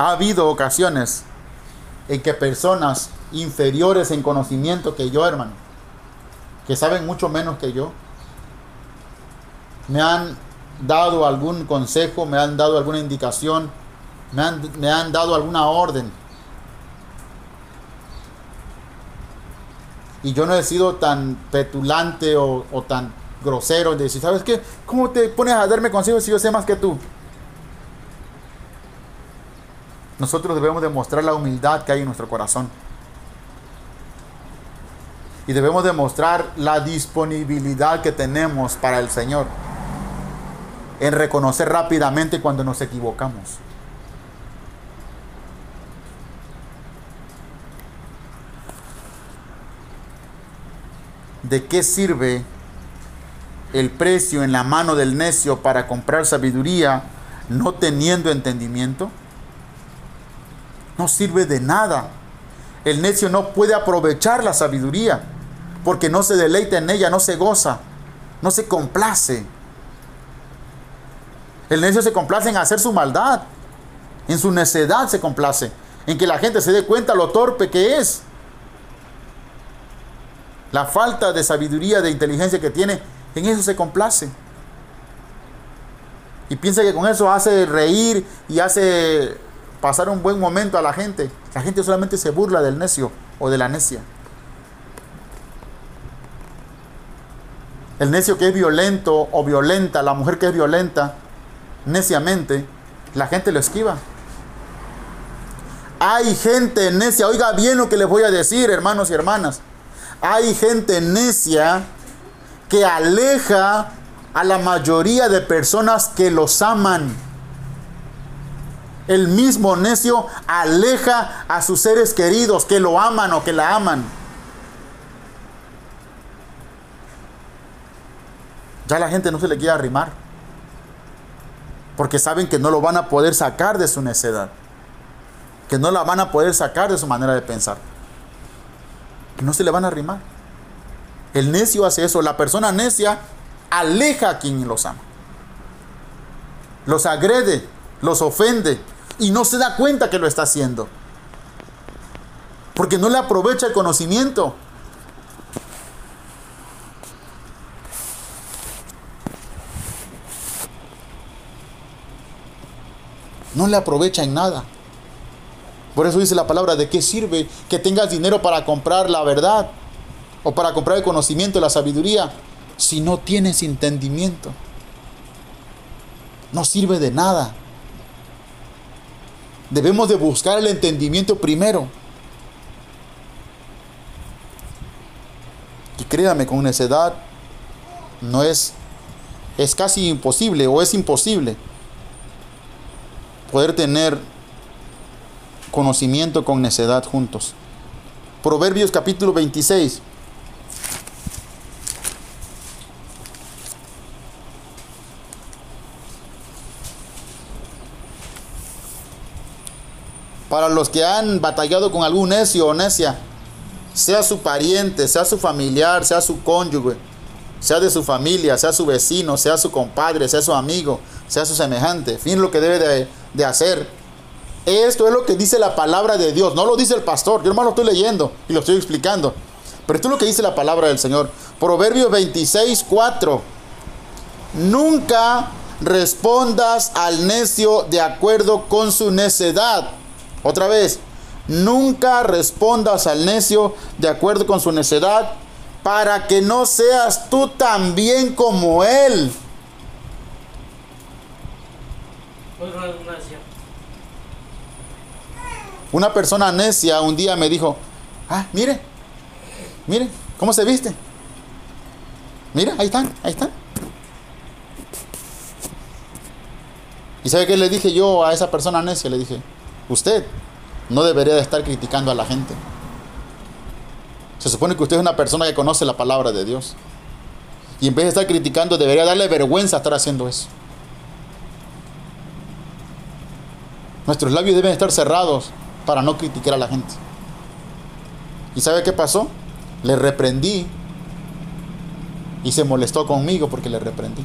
Speaker 1: Ha habido ocasiones en que personas inferiores en conocimiento que yo, hermano, que saben mucho menos que yo, me han dado algún consejo, me han dado alguna indicación, me han, me han dado alguna orden. Y yo no he sido tan petulante o, tan grosero de decir, ¿sabes qué? ¿Cómo te pones a darme consejos si yo sé más que tú? Nosotros debemos demostrar la humildad que hay en nuestro corazón. Y debemos demostrar la disponibilidad que tenemos para el Señor. En reconocer rápidamente cuando nos equivocamos. ¿De qué sirve el precio en la mano del necio para comprar sabiduría no teniendo entendimiento? No sirve de nada. El necio no puede aprovechar la sabiduría porque no se deleita en ella, no se goza, no se complace. El necio se complace en hacer su maldad, en su necedad se complace, en que la gente se dé cuenta lo torpe que es. La falta de sabiduría, de inteligencia que tiene, en eso se complace. Y piensa que con eso hace reír y hace pasar un buen momento a la gente. La gente solamente se burla del necio o de la necia. El necio que es violento o violenta, la mujer que es violenta, neciamente, la gente lo esquiva. Hay gente necia, oiga bien lo que les voy a decir, hermanos y hermanas. Hay gente necia que aleja a la mayoría de personas que los aman. El mismo necio aleja a sus seres queridos que lo aman o que la aman. Ya la gente no se le quiere arrimar. Porque saben que no lo van a poder sacar de su necedad. Que no la van a poder sacar de su manera de pensar. Que no se le van a arrimar. El necio hace eso. La persona necia aleja a quien los ama. Los agrede, los ofende y no se da cuenta que lo está haciendo. Porque no le aprovecha el conocimiento. No le aprovecha en nada. Por eso dice la palabra, ¿de qué sirve que tengas dinero para comprar la verdad? O para comprar el conocimiento, la sabiduría, si no tienes entendimiento. No sirve de nada. Debemos de buscar el entendimiento primero. Y créame, con necedad no es, es casi imposible o es imposible poder tener conocimiento con necedad juntos. Proverbios capítulo 26. Para los que han batallado con algún necio o necia, sea su pariente, sea su familiar, sea su cónyuge, sea de su familia, sea su vecino, sea su compadre, sea su amigo, sea su semejante, fin lo que debe de, hacer. Esto es lo que dice la palabra de Dios, no lo dice el pastor, yo hermano lo estoy leyendo y lo estoy explicando. Pero esto es lo que dice la palabra del Señor. Proverbios 26, 4. Nunca respondas al necio de acuerdo con su necedad. Otra vez, nunca respondas al necio de acuerdo con su necedad para que no seas tú también como él.
Speaker 2: Pues.
Speaker 1: Una persona necia un día me dijo, ah, mire, mire, ¿cómo se viste? Mira, ahí están, ahí están. ¿Y sabe qué le dije yo a esa persona necia? Le dije, usted no debería de estar criticando a la gente. Se supone que usted es una persona que conoce la palabra de Dios. Y en vez de estar criticando, debería darle vergüenza estar haciendo eso. Nuestros labios deben estar cerrados para no criticar a la gente. ¿Y sabe qué pasó? Le reprendí y se molestó conmigo porque le reprendí.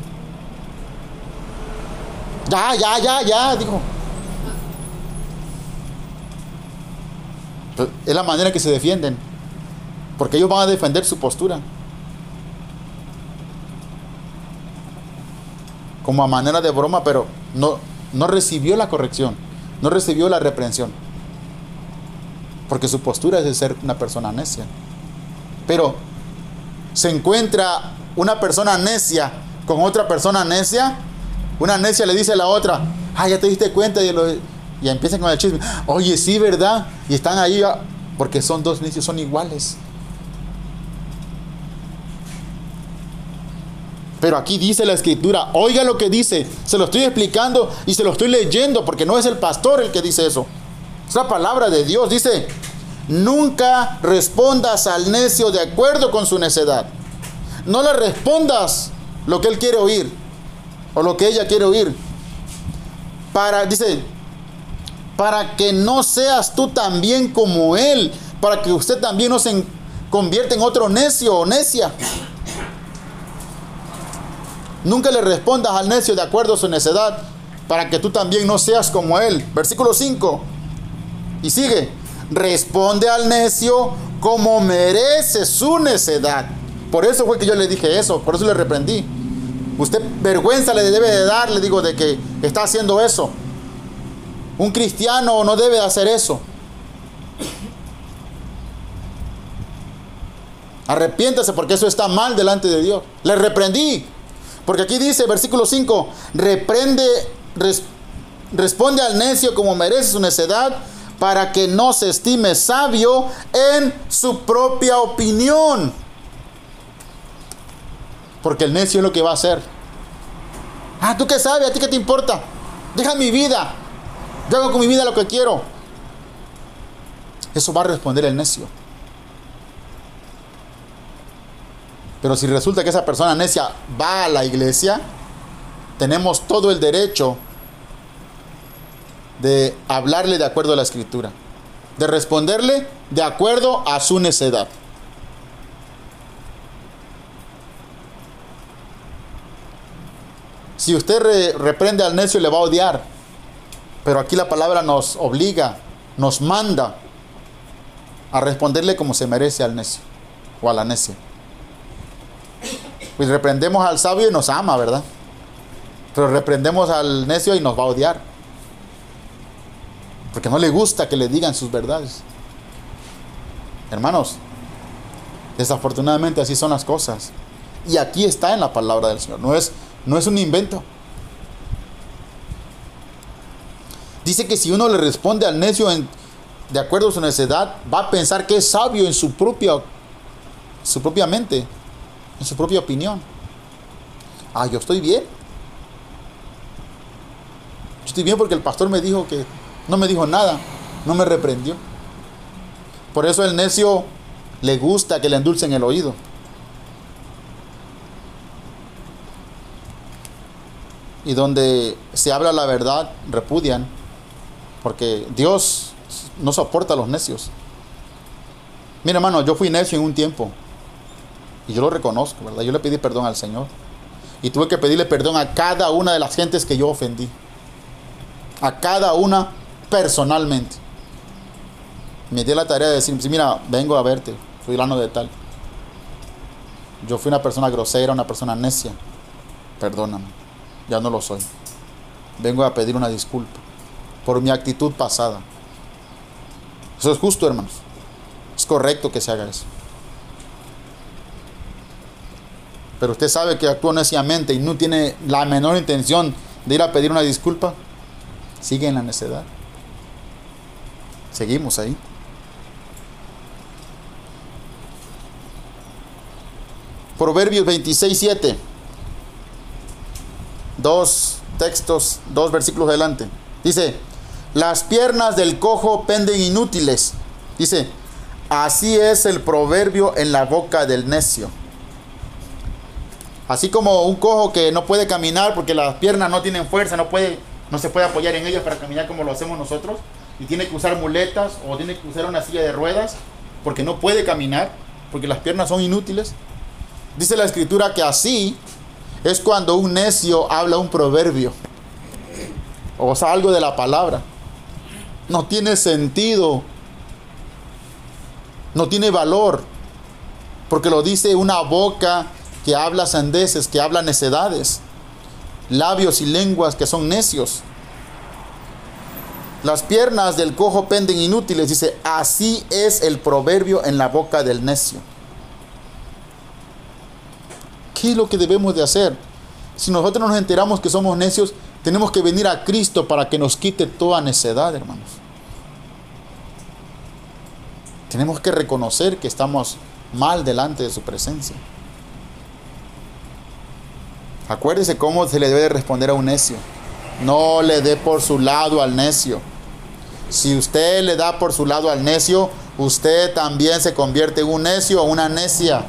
Speaker 1: Ya, ya, ya, ya, dijo. Es la manera que se defienden. Porque ellos van a defender su postura. Como a manera de broma, pero no, no recibió la corrección. No recibió la reprensión. Porque su postura es de ser una persona necia. Pero se encuentra una persona necia con otra persona necia. Una necia le dice a la otra, ah, ya te diste cuenta y, lo, y empiezan con el chisme. Oye, sí, ¿verdad? Y están ahí ah, porque son dos necios, son iguales. Pero aquí dice la escritura, oiga lo que dice, se lo estoy explicando y se lo estoy leyendo porque no es el pastor el que dice eso. Es la palabra de Dios, dice, nunca respondas al necio de acuerdo con su necedad. No le respondas lo que él quiere oír o lo que ella quiere oír. Para, dice, para que no seas tú también como él, para que usted también no se convierta en otro necio o necia. Nunca le respondas al necio de acuerdo a su necedad, para que tú también no seas como él. Versículo 5. Y sigue. Responde al necio como merece su necedad. Por eso fue que yo le dije eso, por eso le reprendí. Usted vergüenza le debe de dar, le digo, de que está haciendo eso. Un cristiano no debe de hacer eso. Arrepiéntase porque eso está mal delante de Dios. Le reprendí. Porque aquí dice, versículo 5, reprende, res- responde al necio como merece su necedad, para que no se estime sabio en su propia opinión. Porque el necio es lo que va a hacer. Ah, ¿tú qué sabes? ¿A ti qué te importa? Deja mi vida. Yo hago con mi vida lo que quiero. Eso va a responder el necio. Pero si resulta que esa persona necia va a la iglesia, tenemos todo el derecho de hablarle de acuerdo a la escritura, de responderle de acuerdo a su necedad. Si usted re- reprende al necio, le va a odiar. Pero aquí la palabra nos obliga, nos manda a responderle como se merece al necio o a la necia. Pues reprendemos al sabio y nos ama, ¿verdad? Pero reprendemos al necio y nos va a odiar. Porque no le gusta que le digan sus verdades. Hermanos, desafortunadamente así son las cosas. Y aquí está en la palabra del Señor. No es, no es un invento. Dice que si uno le responde al necio de acuerdo a su necedad, va a pensar que es sabio en su propia, su propia mente, en su propia opinión. Ah, yo estoy bien. Yo estoy bien porque el pastor me dijo que no me dijo nada, no me reprendió. Por eso el necio le gusta que le endulcen el oído. Y donde se habla la verdad, repudian. Porque Dios no soporta a los necios. Mira, hermano, yo fui necio en un tiempo. Y yo lo reconozco, ¿verdad? Yo le pedí perdón al Señor. Y tuve que pedirle perdón a cada una de las gentes que yo ofendí. A cada una personalmente. Me di la tarea de decir, mira, vengo a verte, fulano de tal. Yo fui una persona grosera, una persona necia. Perdóname. Ya no lo soy. Vengo a pedir una disculpa por mi actitud pasada. Eso es justo, hermanos. Es correcto que se haga eso. Pero usted sabe que actúa neciamente y no tiene la menor intención de ir a pedir una disculpa. Sigue en la necedad. Seguimos ahí. Proverbios 26, 7. Dos textos, dos versículos adelante. Dice, las piernas del cojo penden inútiles. Dice, así es el proverbio en la boca del necio. Así como un cojo que no puede caminar porque las piernas no tienen fuerza, no, puede, no se puede apoyar en ellas para caminar como lo hacemos nosotros, y tiene que usar muletas o tiene que usar una silla de ruedas porque no puede caminar, porque las piernas son inútiles. Dice la escritura que así es cuando un necio habla un proverbio, o sea, algo de la palabra. No tiene sentido, no tiene valor, porque lo dice una boca que habla sandeces, que habla necedades, labios y lenguas que son necios. Las piernas del cojo penden inútiles, dice, así es el proverbio en la boca del necio. ¿Qué es lo que debemos de hacer? Si nosotros nos enteramos que somos necios, tenemos que venir a Cristo para que nos quite toda necedad, hermanos. Tenemos que reconocer que estamos mal delante de su presencia. Acuérdese cómo se le debe de responder a un necio. No le dé por su lado al necio. Si usted le da por su lado al necio, usted también se convierte en un necio o una necia.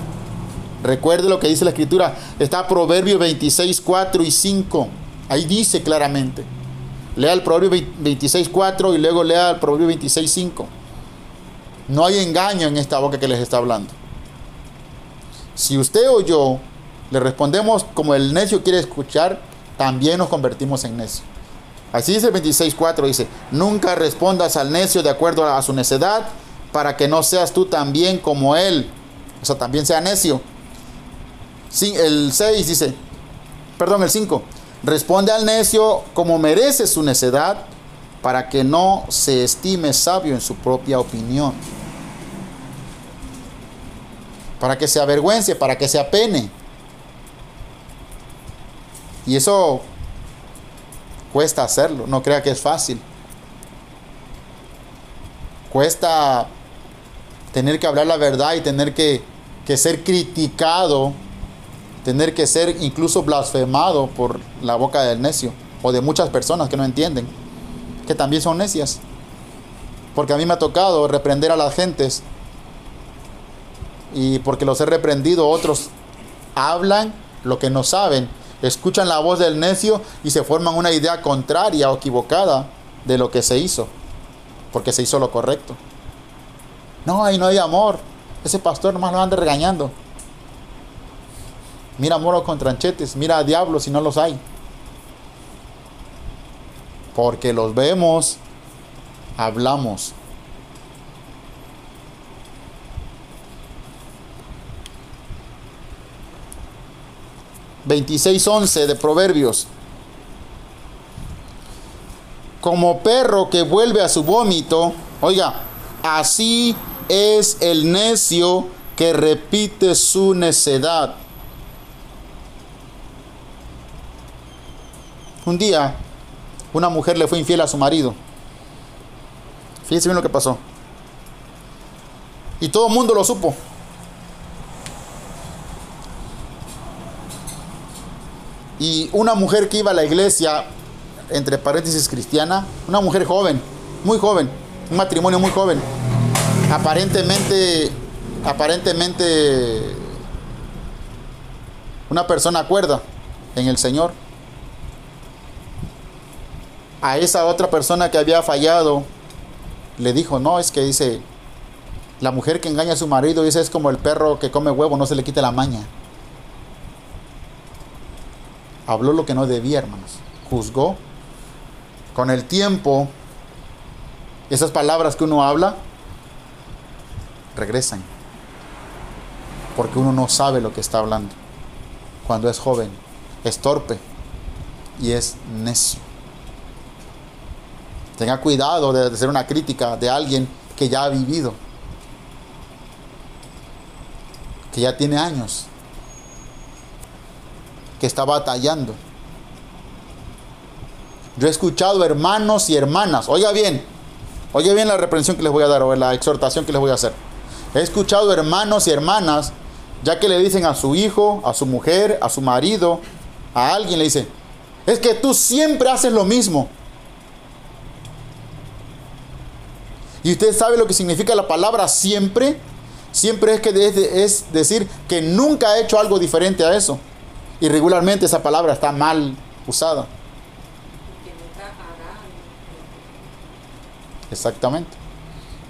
Speaker 1: Recuerde lo que dice la escritura. Está Proverbio 26, 4 y 5. Ahí dice claramente. Lea el Proverbio 26, 4 y luego lea el Proverbio 26, 5. No hay engaño en esta boca que les está hablando. Si usted o yo le respondemos como el necio quiere escuchar, también nos convertimos en necio. Así dice el 26.4, dice, nunca respondas al necio de acuerdo a su necedad, para que no seas tú también como él. O sea, también sea necio. Sí, el 6 dice, perdón, el 5, responde al necio como merece su necedad, para que no se estime sabio en su propia opinión. Para que se avergüence, para que se apene. Y eso cuesta hacerlo, no crea que es fácil. Cuesta tener que hablar la verdad y tener que, que ser criticado, tener que ser incluso blasfemado por la boca del necio o de muchas personas que no entienden, que también son necias. Porque a mí me ha tocado reprender a las gentes y porque los he reprendido, otros hablan lo que no saben escuchan la voz del necio y se forman una idea contraria o equivocada de lo que se hizo, porque se hizo lo correcto. No, ahí no hay amor. Ese pastor nomás lo anda regañando. Mira moros con tranchetes, mira a diablos si no los hay. Porque los vemos, hablamos. 26.11 de Proverbios. Como perro que vuelve a su vómito, oiga, así es el necio que repite su necedad. Un día, una mujer le fue infiel a su marido. Fíjense bien lo que pasó. Y todo el mundo lo supo. Y una mujer que iba a la iglesia, entre paréntesis cristiana, una mujer joven, muy joven, un matrimonio muy joven, aparentemente, aparentemente una persona cuerda en el Señor. A esa otra persona que había fallado, le dijo, no, es que dice, la mujer que engaña a su marido, dice, es como el perro que come huevo, no se le quita la maña habló lo que no debía, hermanos. Juzgó. Con el tiempo, esas palabras que uno habla regresan. Porque uno no sabe lo que está hablando. Cuando es joven, es torpe y es necio. Tenga cuidado de hacer una crítica de alguien que ya ha vivido, que ya tiene años, que está batallando. Yo he escuchado hermanos y hermanas, oiga bien, oiga bien la reprensión que les voy a dar o la exhortación que les voy a hacer. He escuchado hermanos y hermanas, ya que le dicen a su hijo, a su mujer, a su marido, a alguien, le dice, es que tú siempre haces lo mismo. Y usted sabe lo que significa la palabra siempre. Siempre es que es, es decir que nunca ha hecho algo diferente a eso. Y regularmente esa palabra está mal usada. Exactamente.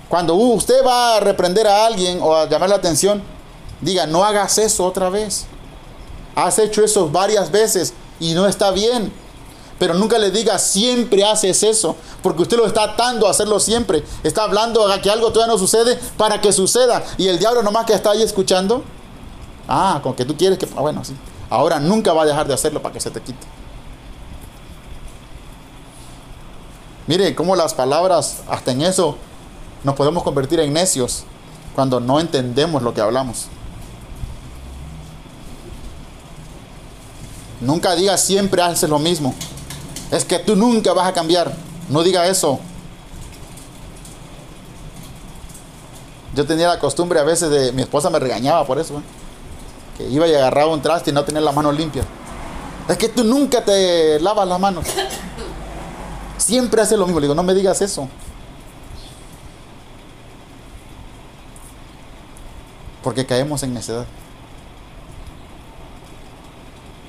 Speaker 1: Cuando usted va a reprender a alguien o a llamar la atención, diga, no hagas eso otra vez. Has hecho eso varias veces y no está bien. Pero nunca le diga, siempre haces eso, porque usted lo está atando a hacerlo siempre. Está hablando a que algo todavía no sucede para que suceda. Y el diablo nomás que está ahí escuchando, ah, con que tú quieres que, ah, bueno, sí. Ahora nunca va a dejar de hacerlo para que se te quite. Mire cómo las palabras, hasta en eso, nos podemos convertir en necios cuando no entendemos lo que hablamos. Nunca digas siempre haces lo mismo. Es que tú nunca vas a cambiar. No diga eso. Yo tenía la costumbre a veces de mi esposa me regañaba por eso. ¿eh? Que iba y agarraba un traste y no tenía las manos limpias. Es que tú nunca te lavas las manos. Siempre haces lo mismo. Le digo, no me digas eso. Porque caemos en necedad.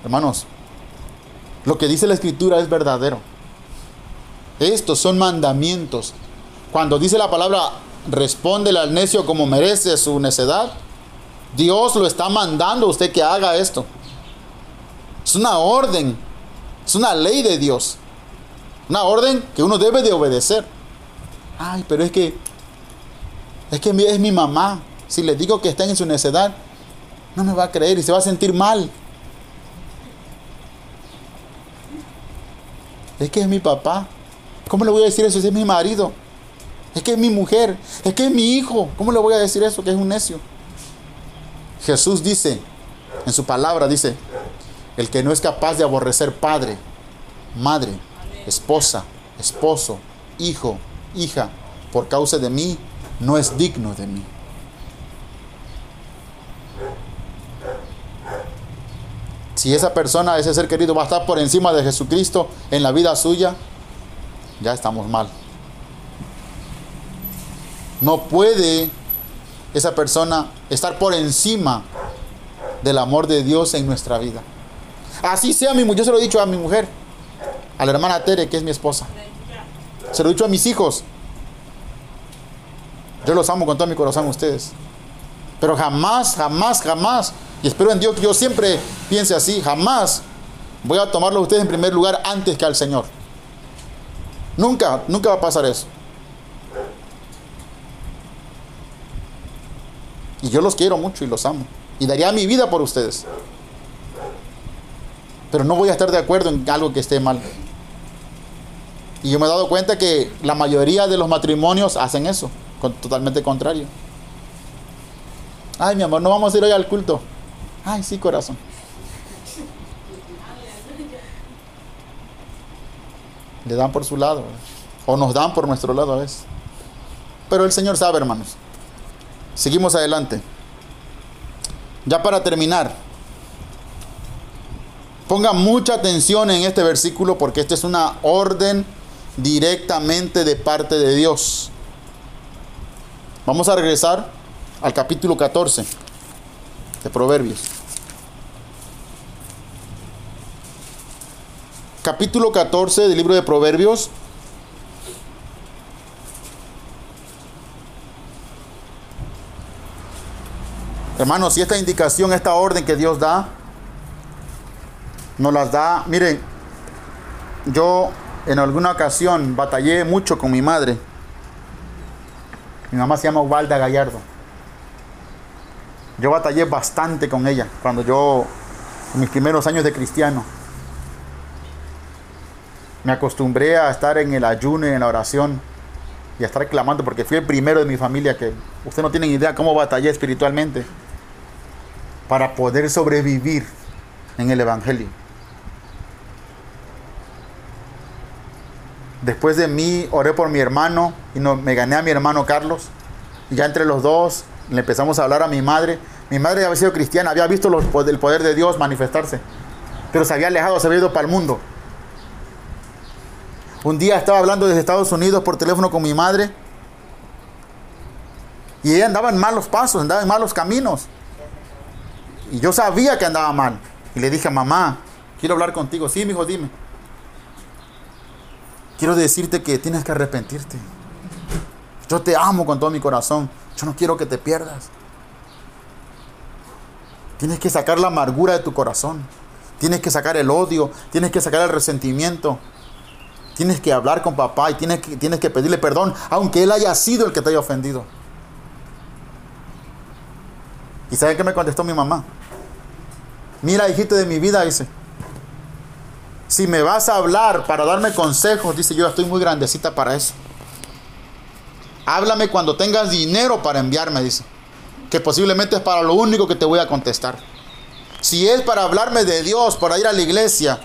Speaker 1: Hermanos, lo que dice la escritura es verdadero. Estos son mandamientos. Cuando dice la palabra, respóndele al necio como merece su necedad, Dios lo está mandando a usted que haga esto. Es una orden, es una ley de Dios. Una orden que uno debe de obedecer. Ay, pero es que, es que es mi mamá. Si le digo que está en su necedad, no me va a creer y se va a sentir mal. Es que es mi papá. ¿Cómo le voy a decir eso si es mi marido? Es que es mi mujer. Es que es mi hijo. ¿Cómo le voy a decir eso que es un necio? Jesús dice, en su palabra dice, el que no es capaz de aborrecer padre, madre, esposa, esposo, hijo, hija, por causa de mí, no es digno de mí. Si esa persona, ese ser querido, va a estar por encima de Jesucristo en la vida suya, ya estamos mal. No puede esa persona estar por encima del amor de Dios en nuestra vida. Así sea mi mujer, yo se lo he dicho a mi mujer, a la hermana Tere, que es mi esposa. Se lo he dicho a mis hijos. Yo los amo con todo mi corazón a ustedes. Pero jamás, jamás, jamás, y espero en Dios que yo siempre piense así, jamás voy a tomarlo a ustedes en primer lugar antes que al Señor. Nunca, nunca va a pasar eso. Y yo los quiero mucho y los amo. Y daría mi vida por ustedes. Pero no voy a estar de acuerdo en algo que esté mal. Y yo me he dado cuenta que la mayoría de los matrimonios hacen eso, totalmente contrario. Ay, mi amor, no vamos a ir hoy al culto. Ay, sí, corazón. Le dan por su lado. O nos dan por nuestro lado a veces. Pero el Señor sabe, hermanos. Seguimos adelante. Ya para terminar. Ponga mucha atención en este versículo porque esta es una orden directamente de parte de Dios. Vamos a regresar al capítulo 14 de Proverbios. Capítulo 14 del libro de Proverbios. Hermanos, si esta indicación, esta orden que Dios da, nos las da, miren, yo en alguna ocasión batallé mucho con mi madre. Mi mamá se llama Ubalda Gallardo. Yo batallé bastante con ella cuando yo, en mis primeros años de cristiano, me acostumbré a estar en el ayuno y en la oración y a estar clamando porque fui el primero de mi familia que usted no tiene idea cómo batallé espiritualmente para poder sobrevivir en el Evangelio. Después de mí oré por mi hermano y no, me gané a mi hermano Carlos. Y ya entre los dos le empezamos a hablar a mi madre. Mi madre había sido cristiana, había visto el poder de Dios manifestarse, pero se había alejado, se había ido para el mundo. Un día estaba hablando desde Estados Unidos por teléfono con mi madre y ella andaba en malos pasos, andaba en malos caminos. Y yo sabía que andaba mal. Y le dije, mamá, quiero hablar contigo. Sí, mi hijo, dime. Quiero decirte que tienes que arrepentirte. Yo te amo con todo mi corazón. Yo no quiero que te pierdas. Tienes que sacar la amargura de tu corazón. Tienes que sacar el odio. Tienes que sacar el resentimiento. Tienes que hablar con papá y tienes que, tienes que pedirle perdón, aunque él haya sido el que te haya ofendido. ¿Y saben qué me contestó mi mamá? Mira, hijito de mi vida, dice. Si me vas a hablar para darme consejos, dice yo, estoy muy grandecita para eso. Háblame cuando tengas dinero para enviarme, dice. Que posiblemente es para lo único que te voy a contestar. Si es para hablarme de Dios, para ir a la iglesia,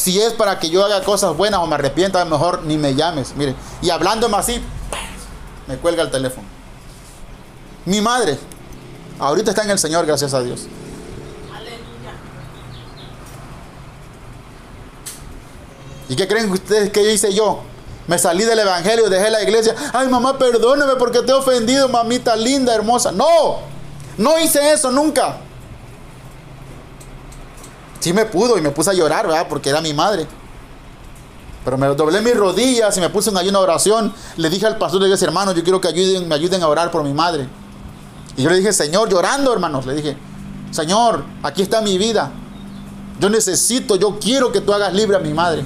Speaker 1: si es para que yo haga cosas buenas o me arrepienta, mejor ni me llames. Mire, y hablándome así, me cuelga el teléfono. Mi madre, ahorita está en el Señor, gracias a Dios. ¿Y qué creen ustedes que hice yo? Me salí del evangelio, dejé la iglesia. Ay, mamá, perdóname porque te he ofendido, mamita linda, hermosa. No, no hice eso nunca. Sí me pudo y me puse a llorar, ¿verdad? Porque era mi madre. Pero me doblé mis rodillas y me puse en una oración. Le dije al pastor, le dije, hermano, yo quiero que me ayuden a orar por mi madre. Y yo le dije, Señor, llorando, hermanos, le dije, Señor, aquí está mi vida. Yo necesito, yo quiero que tú hagas libre a mi madre.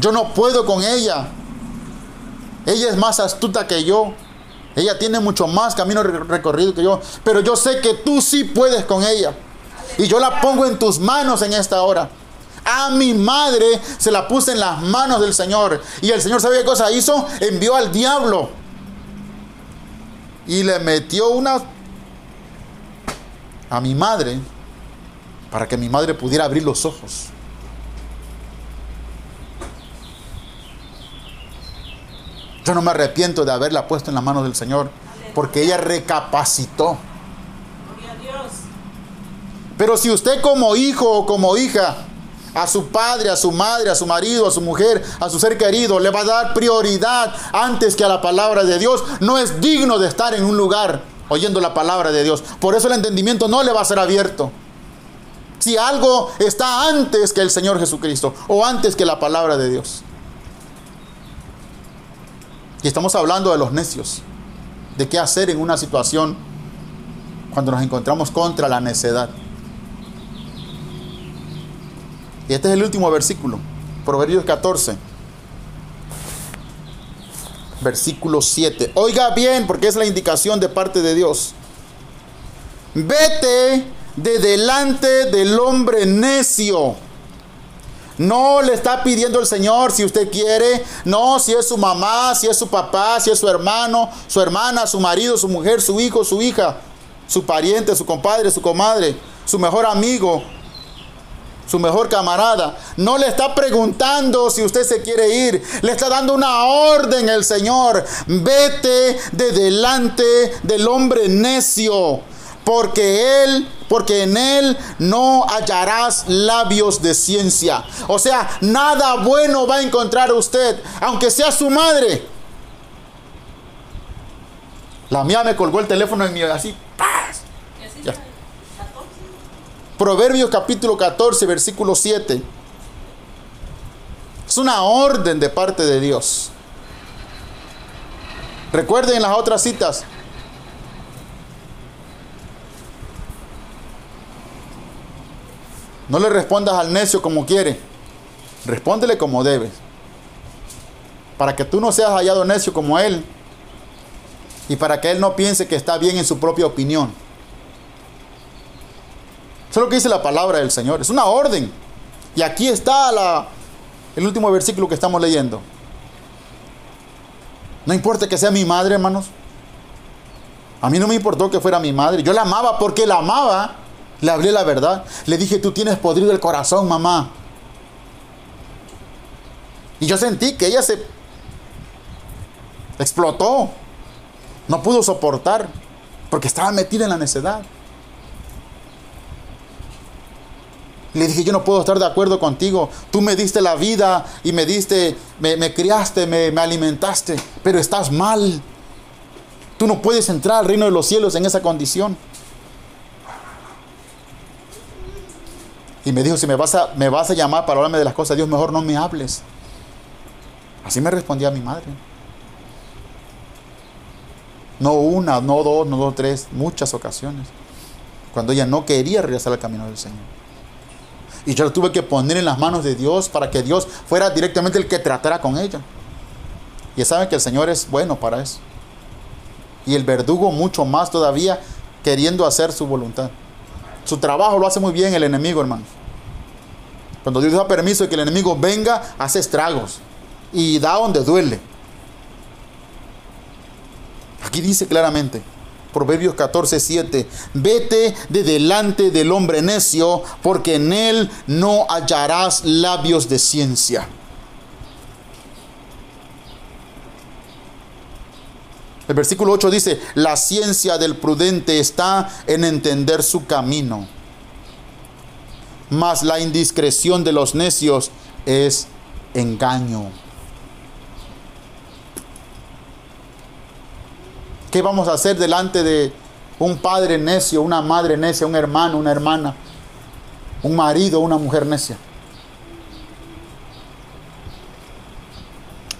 Speaker 1: Yo no puedo con ella. Ella es más astuta que yo. Ella tiene mucho más camino recorrido que yo. Pero yo sé que tú sí puedes con ella. Y yo la pongo en tus manos en esta hora. A mi madre se la puse en las manos del Señor. Y el Señor, ¿sabe qué cosa hizo? Envió al diablo. Y le metió una a mi madre para que mi madre pudiera abrir los ojos. Yo no me arrepiento de haberla puesto en las manos del Señor, porque ella recapacitó. Pero si usted como hijo o como hija, a su padre, a su madre, a su marido, a su mujer, a su ser querido, le va a dar prioridad antes que a la palabra de Dios, no es digno de estar en un lugar oyendo la palabra de Dios. Por eso el entendimiento no le va a ser abierto. Si algo está antes que el Señor Jesucristo o antes que la palabra de Dios. Y estamos hablando de los necios, de qué hacer en una situación cuando nos encontramos contra la necedad. Y este es el último versículo, Proverbios 14, versículo 7. Oiga bien, porque es la indicación de parte de Dios. Vete de delante del hombre necio no le está pidiendo el Señor si usted quiere. No, si es su mamá, si es su papá, si es su hermano, su hermana, su marido, su mujer, su hijo, su hija, su pariente, su compadre, su comadre, su mejor amigo, su mejor camarada. No le está preguntando si usted se quiere ir. Le está dando una orden el Señor. Vete de delante del hombre necio porque él, porque en él no hallarás labios de ciencia. O sea, nada bueno va a encontrar usted, aunque sea su madre. La mía me colgó el teléfono en mi así, ¡paz! Proverbios capítulo 14, versículo 7. Es una orden de parte de Dios. Recuerden las otras citas, No le respondas al necio como quiere. Respóndele como debes. Para que tú no seas hallado necio como él. Y para que él no piense que está bien en su propia opinión. Eso es lo que dice la palabra del Señor. Es una orden. Y aquí está el último versículo que estamos leyendo. No importa que sea mi madre, hermanos. A mí no me importó que fuera mi madre. Yo la amaba porque la amaba. Le hablé la verdad. Le dije, tú tienes podrido el corazón, mamá. Y yo sentí que ella se explotó. No pudo soportar porque estaba metida en la necedad. Le dije, yo no puedo estar de acuerdo contigo. Tú me diste la vida y me diste, me, criaste, me, me alimentaste, pero estás mal. Tú no puedes entrar al reino de los cielos en esa condición. Y me dijo, si me vas a, me vas a llamar para hablarme de las cosas Dios, mejor no me hables. Así me respondía mi madre. No una, no dos, no dos, tres, muchas ocasiones. Cuando ella no quería regresar al camino del Señor. Y yo la tuve que poner en las manos de Dios para que Dios fuera directamente el que tratara con ella. Y saben que el Señor es bueno para eso. Y el verdugo mucho más todavía queriendo hacer su voluntad. Su trabajo lo hace muy bien el enemigo, hermanos. Cuando Dios da permiso de que el enemigo venga, hace estragos. Y da donde duele. Aquí dice claramente, Proverbios 14, 7. Vete de delante del hombre necio, porque en él no hallarás labios de ciencia. El versículo 8 dice, la ciencia del prudente está en entender su camino, mas la indiscreción de los necios es engaño. ¿Qué vamos a hacer delante de un padre necio, una madre necia, un hermano, una hermana, un marido, una mujer necia?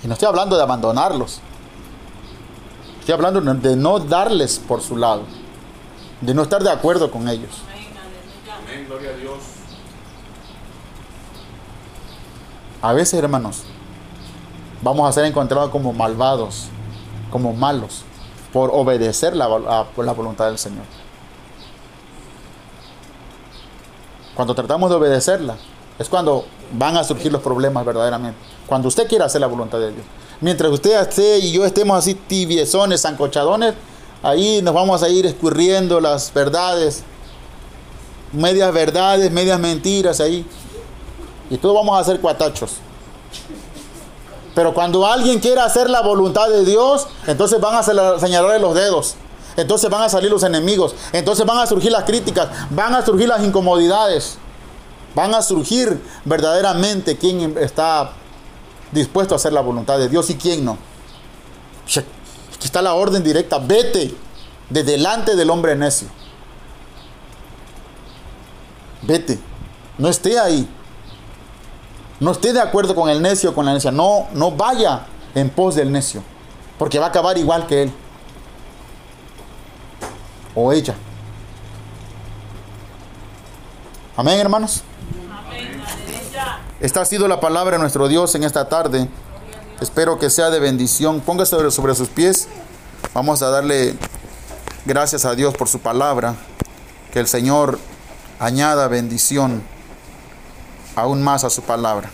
Speaker 1: Y no estoy hablando de abandonarlos. Estoy hablando de no darles por su lado. De no estar de acuerdo con ellos.
Speaker 2: Amén, gloria a Dios.
Speaker 1: A veces, hermanos, vamos a ser encontrados como malvados, como malos por obedecer la, la voluntad del Señor. Cuando tratamos de obedecerla, es cuando van a surgir los problemas verdaderamente. Cuando usted quiera hacer la voluntad de Dios. Mientras usted esté y yo estemos así tibiezones, zancochadones, ahí nos vamos a ir escurriendo las verdades, medias verdades, medias mentiras ahí. Y todos vamos a ser cuatachos. Pero cuando alguien quiera hacer la voluntad de Dios, entonces van a señalarle los dedos. Entonces van a salir los enemigos. Entonces van a surgir las críticas. Van a surgir las incomodidades. Van a surgir verdaderamente quién está dispuesto a hacer la voluntad de Dios y quién no. Aquí está la orden directa. Vete de delante del hombre necio. Vete. No esté ahí no esté de acuerdo con el necio con la necia, no, no vaya en pos del necio, porque va a acabar igual que él o ella. Amén, hermanos. Esta ha sido la palabra de nuestro Dios en esta tarde. Espero que sea de bendición. Póngase sobre sus pies. Vamos a darle gracias a Dios por su palabra. Que el Señor añada bendición aún más a su palabra.